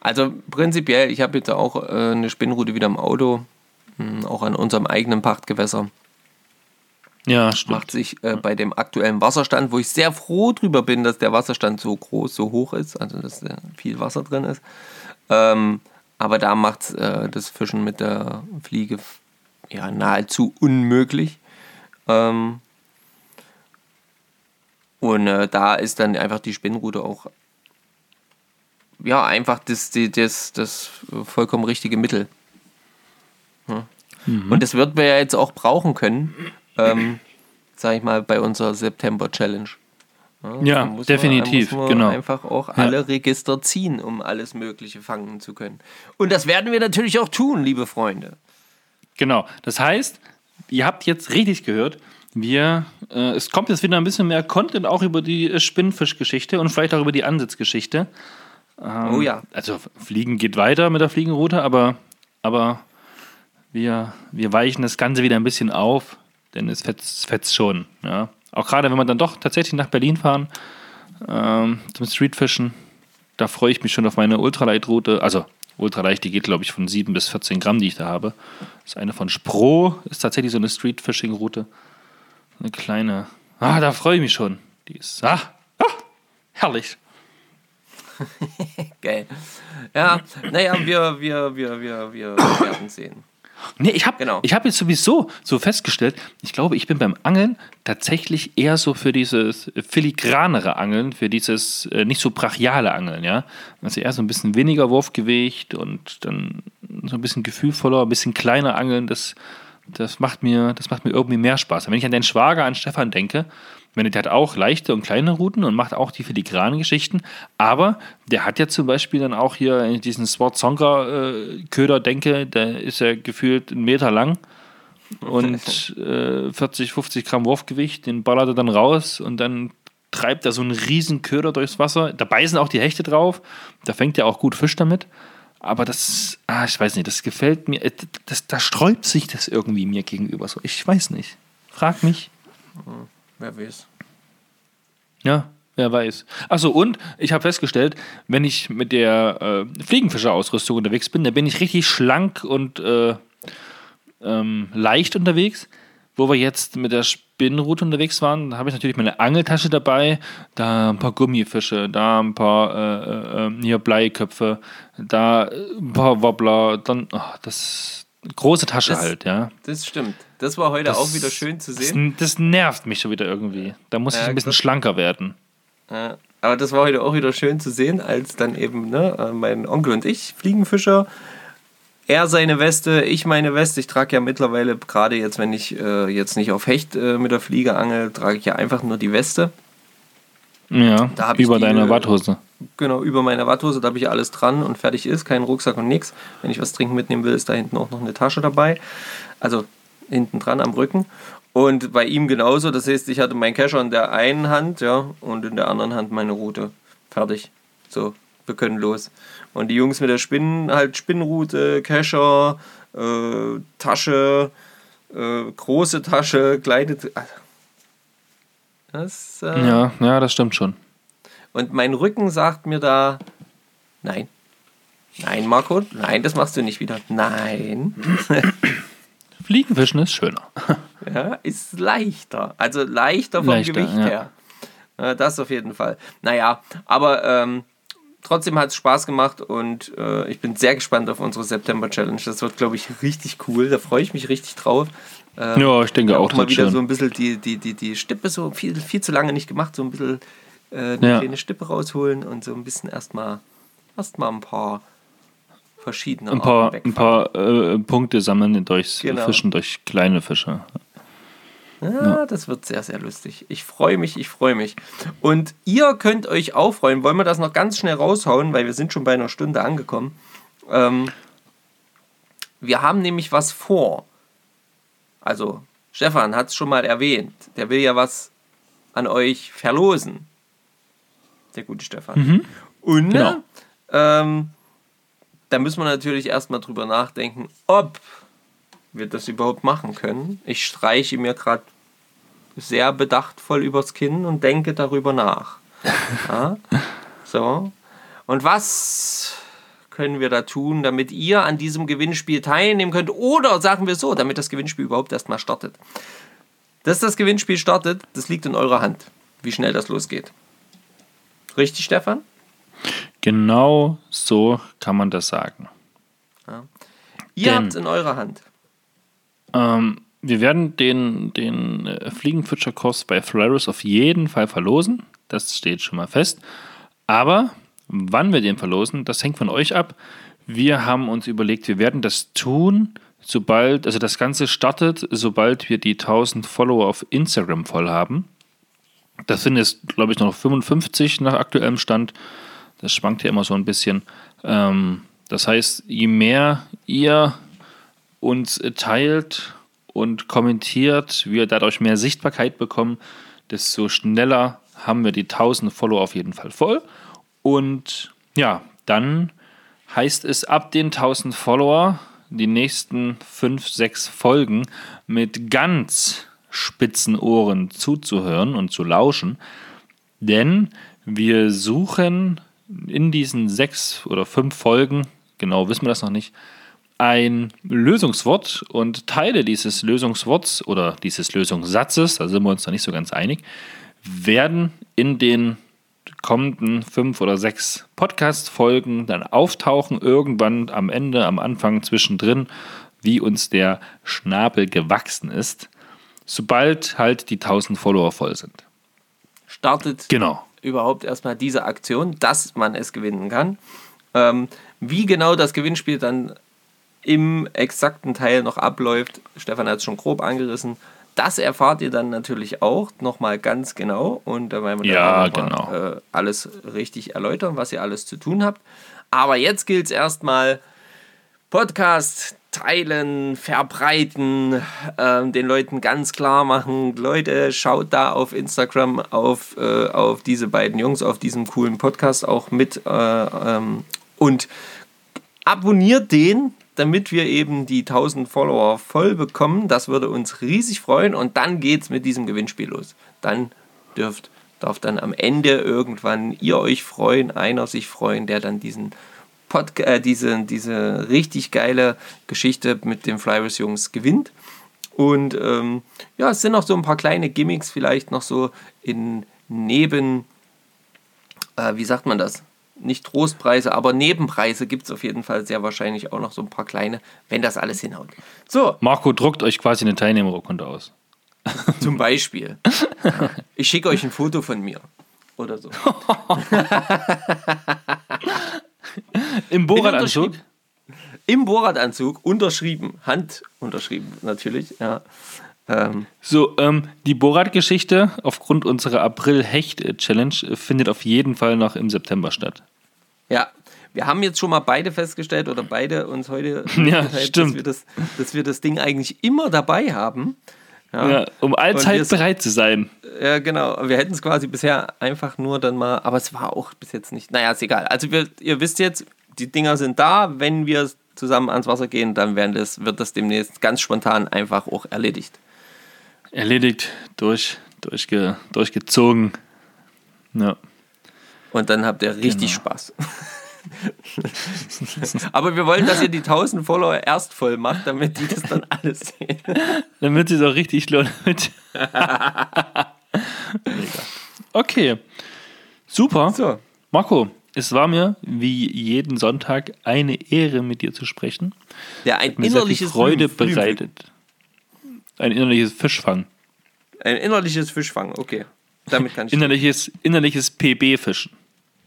also prinzipiell, ich habe jetzt auch äh, eine Spinnroute wieder im Auto, mh, hm, auch an unserem eigenen Pachtgewässer. Ja, stimmt. Macht sich äh, bei dem aktuellen Wasserstand, wo ich sehr froh drüber bin, dass der Wasserstand so groß, so hoch ist, also dass äh, viel Wasser drin ist. Ähm, aber da macht äh, das Fischen mit der Fliege ja nahezu unmöglich. Ähm, und äh, da ist dann einfach die Spinnrute auch ja einfach das, das, das vollkommen richtige Mittel. Ja. Mhm. Und das wird wir ja jetzt auch brauchen können, ähm, sag ich mal, bei unserer September-Challenge. Ja, ja definitiv, man, genau. Einfach auch ja. alle Register ziehen, um alles Mögliche fangen zu können. Und das werden wir natürlich auch tun, liebe Freunde. Genau. Das heißt, ihr habt jetzt richtig gehört, wir, äh, es kommt jetzt wieder ein bisschen mehr Content auch über die äh, Spinnfischgeschichte und vielleicht auch über die Ansitzgeschichte. Ähm, oh ja. Also Fliegen geht weiter mit der Fliegenroute, aber, aber wir, wir weichen das Ganze wieder ein bisschen auf denn es fetzt, fetzt schon. Ja. Auch gerade wenn wir dann doch tatsächlich nach Berlin fahren ähm, zum Streetfischen, da freue ich mich schon auf meine Ultralight-Route. Also Ultraleicht, die geht glaube ich von 7 bis 14 Gramm, die ich da habe. Das ist eine von Spro, ist tatsächlich so eine Streetfishing-Route. Eine kleine. Ah, da freue ich mich schon. Die ist. Ah, ah herrlich. Geil. Ja, naja, wir, wir, wir, wir, wir werden sehen. Nee, ich habe genau. hab jetzt sowieso so festgestellt, ich glaube, ich bin beim Angeln tatsächlich eher so für dieses filigranere Angeln, für dieses äh, nicht so brachiale Angeln, ja. Also eher so ein bisschen weniger Wurfgewicht und dann so ein bisschen gefühlvoller, ein bisschen kleiner Angeln, das, das, macht, mir, das macht mir irgendwie mehr Spaß. Wenn ich an den Schwager, an Stefan denke, der hat auch leichte und kleine Routen und macht auch die filigranen Geschichten. Aber der hat ja zum Beispiel dann auch hier diesen Songa äh, Köder, denke, der ist ja gefühlt einen Meter lang und äh, 40, 50 Gramm Wurfgewicht. Den ballert er dann raus und dann treibt er so einen riesen Köder durchs Wasser. Da beißen auch die Hechte drauf. Da fängt er auch gut Fisch damit. Aber das, ah, ich weiß nicht, das gefällt mir. Äh, das, da sträubt sich das irgendwie mir gegenüber so. Ich weiß nicht. Frag mich. Mhm. Wer weiß. Ja, wer weiß. Achso, und ich habe festgestellt, wenn ich mit der äh, Fliegenfischerausrüstung unterwegs bin, dann bin ich richtig schlank und äh, ähm, leicht unterwegs. Wo wir jetzt mit der Spinnenroute unterwegs waren, da habe ich natürlich meine Angeltasche dabei, da ein paar Gummifische, da ein paar äh, äh, ähm, hier Bleiköpfe, da ein paar Wobbler, dann oh, das große Tasche das, halt, ja. Das stimmt. Das war heute das, auch wieder schön zu sehen. Das, das, nervt mich schon wieder irgendwie. Da muss ja, ich ein bisschen schlanker werden. Ja, aber das war heute auch wieder schön zu sehen, als dann eben ne, äh, mein Onkel und ich, Fliegenfischer, er seine Weste, ich meine Weste. Ich trage ja mittlerweile, gerade jetzt, wenn ich äh, jetzt nicht auf Hecht äh, mit der Fliege angel, trage ich ja einfach nur die Weste. Ja, über die, deine Watthose. Genau, über meine Watthose, da habe ich alles dran und fertig ist, kein Rucksack und nichts. Wenn ich was trinken mitnehmen will, ist da hinten auch noch eine Tasche dabei. Also hinten dran am Rücken. Und bei ihm genauso, das heißt, ich hatte meinen Kescher in der einen Hand, ja, und in der anderen Hand meine Route. Fertig. So, wir können los. Und die Jungs mit der Spinnen, halt Spinnrute, Kescher, äh, Tasche, äh, große Tasche, kleine. Das, äh, Ja, ja, das stimmt schon. Und mein Rücken sagt mir da, nein. Nein, Marco, nein, das machst du nicht wieder. Nein. Fliegenfischen ist schöner. Ja, ist leichter. Also leichter vom Leichter, Gewicht ja. her. Ja, das auf jeden Fall. Naja, aber ähm, trotzdem hat es Spaß gemacht und äh, ich bin sehr gespannt auf unsere September-Challenge. Das wird, glaube ich, richtig cool. Da freue ich mich richtig drauf. Ähm, Ja, ich denke auch, mal wieder schön. so ein bisschen die, die, die, die Stippe so viel, viel zu lange nicht gemacht, so ein bisschen äh, eine Ja. kleine Stippe rausholen und so ein bisschen erstmal erst mal ein paar verschiedene Ein paar, ein paar äh, Punkte sammeln durchs Genau. Fischen durch kleine Fische. Ja, das wird sehr, sehr lustig. Ich freue mich, ich freue mich. Und ihr könnt euch auch freuen. Wollen wir das noch ganz schnell raushauen, weil wir sind schon bei einer Stunde angekommen. Ähm, wir haben nämlich was vor. Also, Stefan hat es schon mal erwähnt. Der will ja was an euch verlosen. Der gute Stefan. Und ne, Genau. ähm, da müssen wir natürlich erstmal drüber nachdenken, ob wir das überhaupt machen können. Ich streiche mir gerade sehr bedachtvoll übers Kinn und denke darüber nach. Ja? So. Und was können wir da tun, damit ihr an diesem Gewinnspiel teilnehmen könnt? Oder sagen wir so, damit das Gewinnspiel überhaupt erstmal startet. Dass das Gewinnspiel startet, das liegt in eurer Hand, wie schnell das losgeht. Richtig, Stefan? Genau so kann man das sagen. Ihr Denn- habt es in eurer Hand. Ähm, wir werden den, den äh, Fliegenfischerkurs bei Flaris auf jeden Fall verlosen. Das steht schon mal fest. Aber wann wir den verlosen, das hängt von euch ab. Wir haben uns überlegt, wir werden das tun, sobald, also das Ganze startet, sobald wir die 1000 Follower auf Instagram voll haben. Das sind jetzt, glaube ich, noch 55 nach aktuellem Stand. Das schwankt ja immer so ein bisschen. Ähm, das heißt, je mehr ihr uns teilt und kommentiert, wir dadurch mehr Sichtbarkeit bekommen, desto schneller haben wir die 1000 Follower auf jeden Fall voll. Und ja, dann heißt es ab den 1000 Follower die nächsten 5, 6 Folgen mit ganz spitzen Ohren zuzuhören und zu lauschen. Denn wir suchen in diesen sechs oder fünf Folgen, genau wissen wir das noch nicht, ein Lösungswort und Teile dieses Lösungsworts oder dieses Lösungssatzes, da sind wir uns noch nicht so ganz einig, werden in den kommenden fünf oder sechs Podcast-Folgen dann auftauchen, irgendwann am Ende, am Anfang, zwischendrin, wie uns der Schnabel gewachsen ist, sobald halt die 1000 Follower voll sind. Startet Genau. überhaupt erstmal diese Aktion, dass man es gewinnen kann. Ähm, wie genau das Gewinnspiel dann im exakten Teil noch abläuft, Stefan hat es schon grob angerissen, das erfahrt ihr dann natürlich auch nochmal ganz genau und da werden wir Ja, dann noch mal, genau. äh, alles richtig erläutern, was ihr alles zu tun habt. Aber jetzt gilt es erstmal, Podcast teilen, verbreiten, ähm, den Leuten ganz klar machen, Leute, schaut da auf Instagram auf, äh, auf diese beiden Jungs, auf diesem coolen Podcast auch mit äh, ähm, und abonniert den, damit wir eben die 1000 Follower voll bekommen. Das würde uns riesig freuen und dann geht's mit diesem Gewinnspiel los. Dann dürft, darf dann am Ende irgendwann ihr euch freuen, einer sich freuen, der dann diesen Podca äh, diese, diese richtig geile Geschichte mit den Flyers Jungs gewinnt. Und ähm, ja, es sind noch so ein paar kleine Gimmicks, vielleicht noch so in Neben, äh, wie sagt man das? Nicht Trostpreise, aber Nebenpreise gibt es auf jeden Fall sehr wahrscheinlich auch noch so ein paar kleine, wenn das alles hinhaut. So, Marco druckt euch quasi eine Teilnehmerurkunde aus. zum Beispiel. Ich schicke euch ein Foto von mir. Oder so. Im unterschrieben. Im Bohrradanzug, unterschrieben, Hand unterschrieben natürlich, ja. Ähm, So, ähm, die Borat-Geschichte aufgrund unserer April-Hecht-Challenge findet auf jeden Fall noch im September statt. ja, wir haben jetzt schon mal beide festgestellt oder beide uns heute Ja. Dass, wir das, dass wir das Ding eigentlich immer dabei haben. Ja, Ja, um allzeit bereit zu sein. Ja, genau. Wir hätten es quasi bisher einfach nur dann mal, aber es war auch bis jetzt nicht. Naja, ist egal. Also wir, ihr wisst jetzt, die Dinger sind da. Wenn wir zusammen ans Wasser gehen, dann werden das, wird das demnächst ganz spontan einfach auch erledigt. Erledigt, durch, durchge, durchgezogen. Ja. Und dann habt ihr richtig Genau. Spaß. aber wir wollen, dass ihr die 1000 Follower erst voll macht, damit die das dann alles sehen. Damit es auch richtig lohnt. okay. Super. So. Marco, es war mir wie jeden Sonntag eine Ehre, mit dir zu sprechen. Ja, ein Mir sehr viel innerliches Freude Blümchen. bereitet. Ein innerliches Fischfang. Ein innerliches Fischfang, okay. Damit kann ich. Innerliches, innerliches PB-Fischen.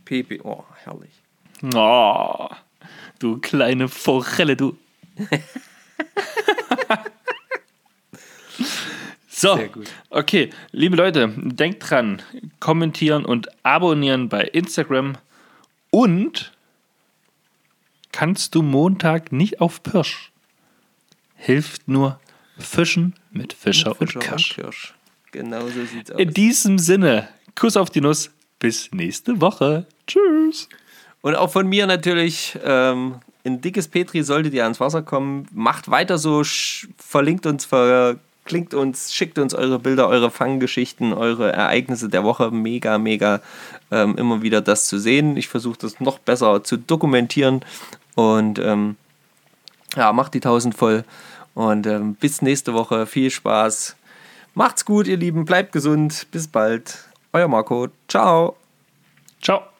PP. Oh, herrlich. Oh, du kleine Forelle, du. so, okay, liebe Leute, denkt dran, kommentieren und abonnieren bei Instagram und kannst du Montag nicht auf Pirsch. Hilft nur Fischen mit Fischer, Fischer und Kirsch. Kirsch. Genau so sieht's aus. In diesem Sinne, Kuss auf die Nuss, bis nächste Woche. Tschüss. Und auch von mir natürlich, ähm, in dickes Petri solltet ihr ans Wasser kommen. Macht weiter so, verlinkt uns, verklinkt uns, schickt uns eure Bilder, eure Fanggeschichten, eure Ereignisse der Woche. Mega, mega ähm, immer wieder das zu sehen. Ich versuche das noch besser zu dokumentieren. Und ähm, ja, macht die 1000 voll. Und ähm, bis nächste Woche. Viel Spaß. Macht's gut, ihr Lieben. Bleibt gesund. Bis bald. Euer Marco. Ciao. Ciao.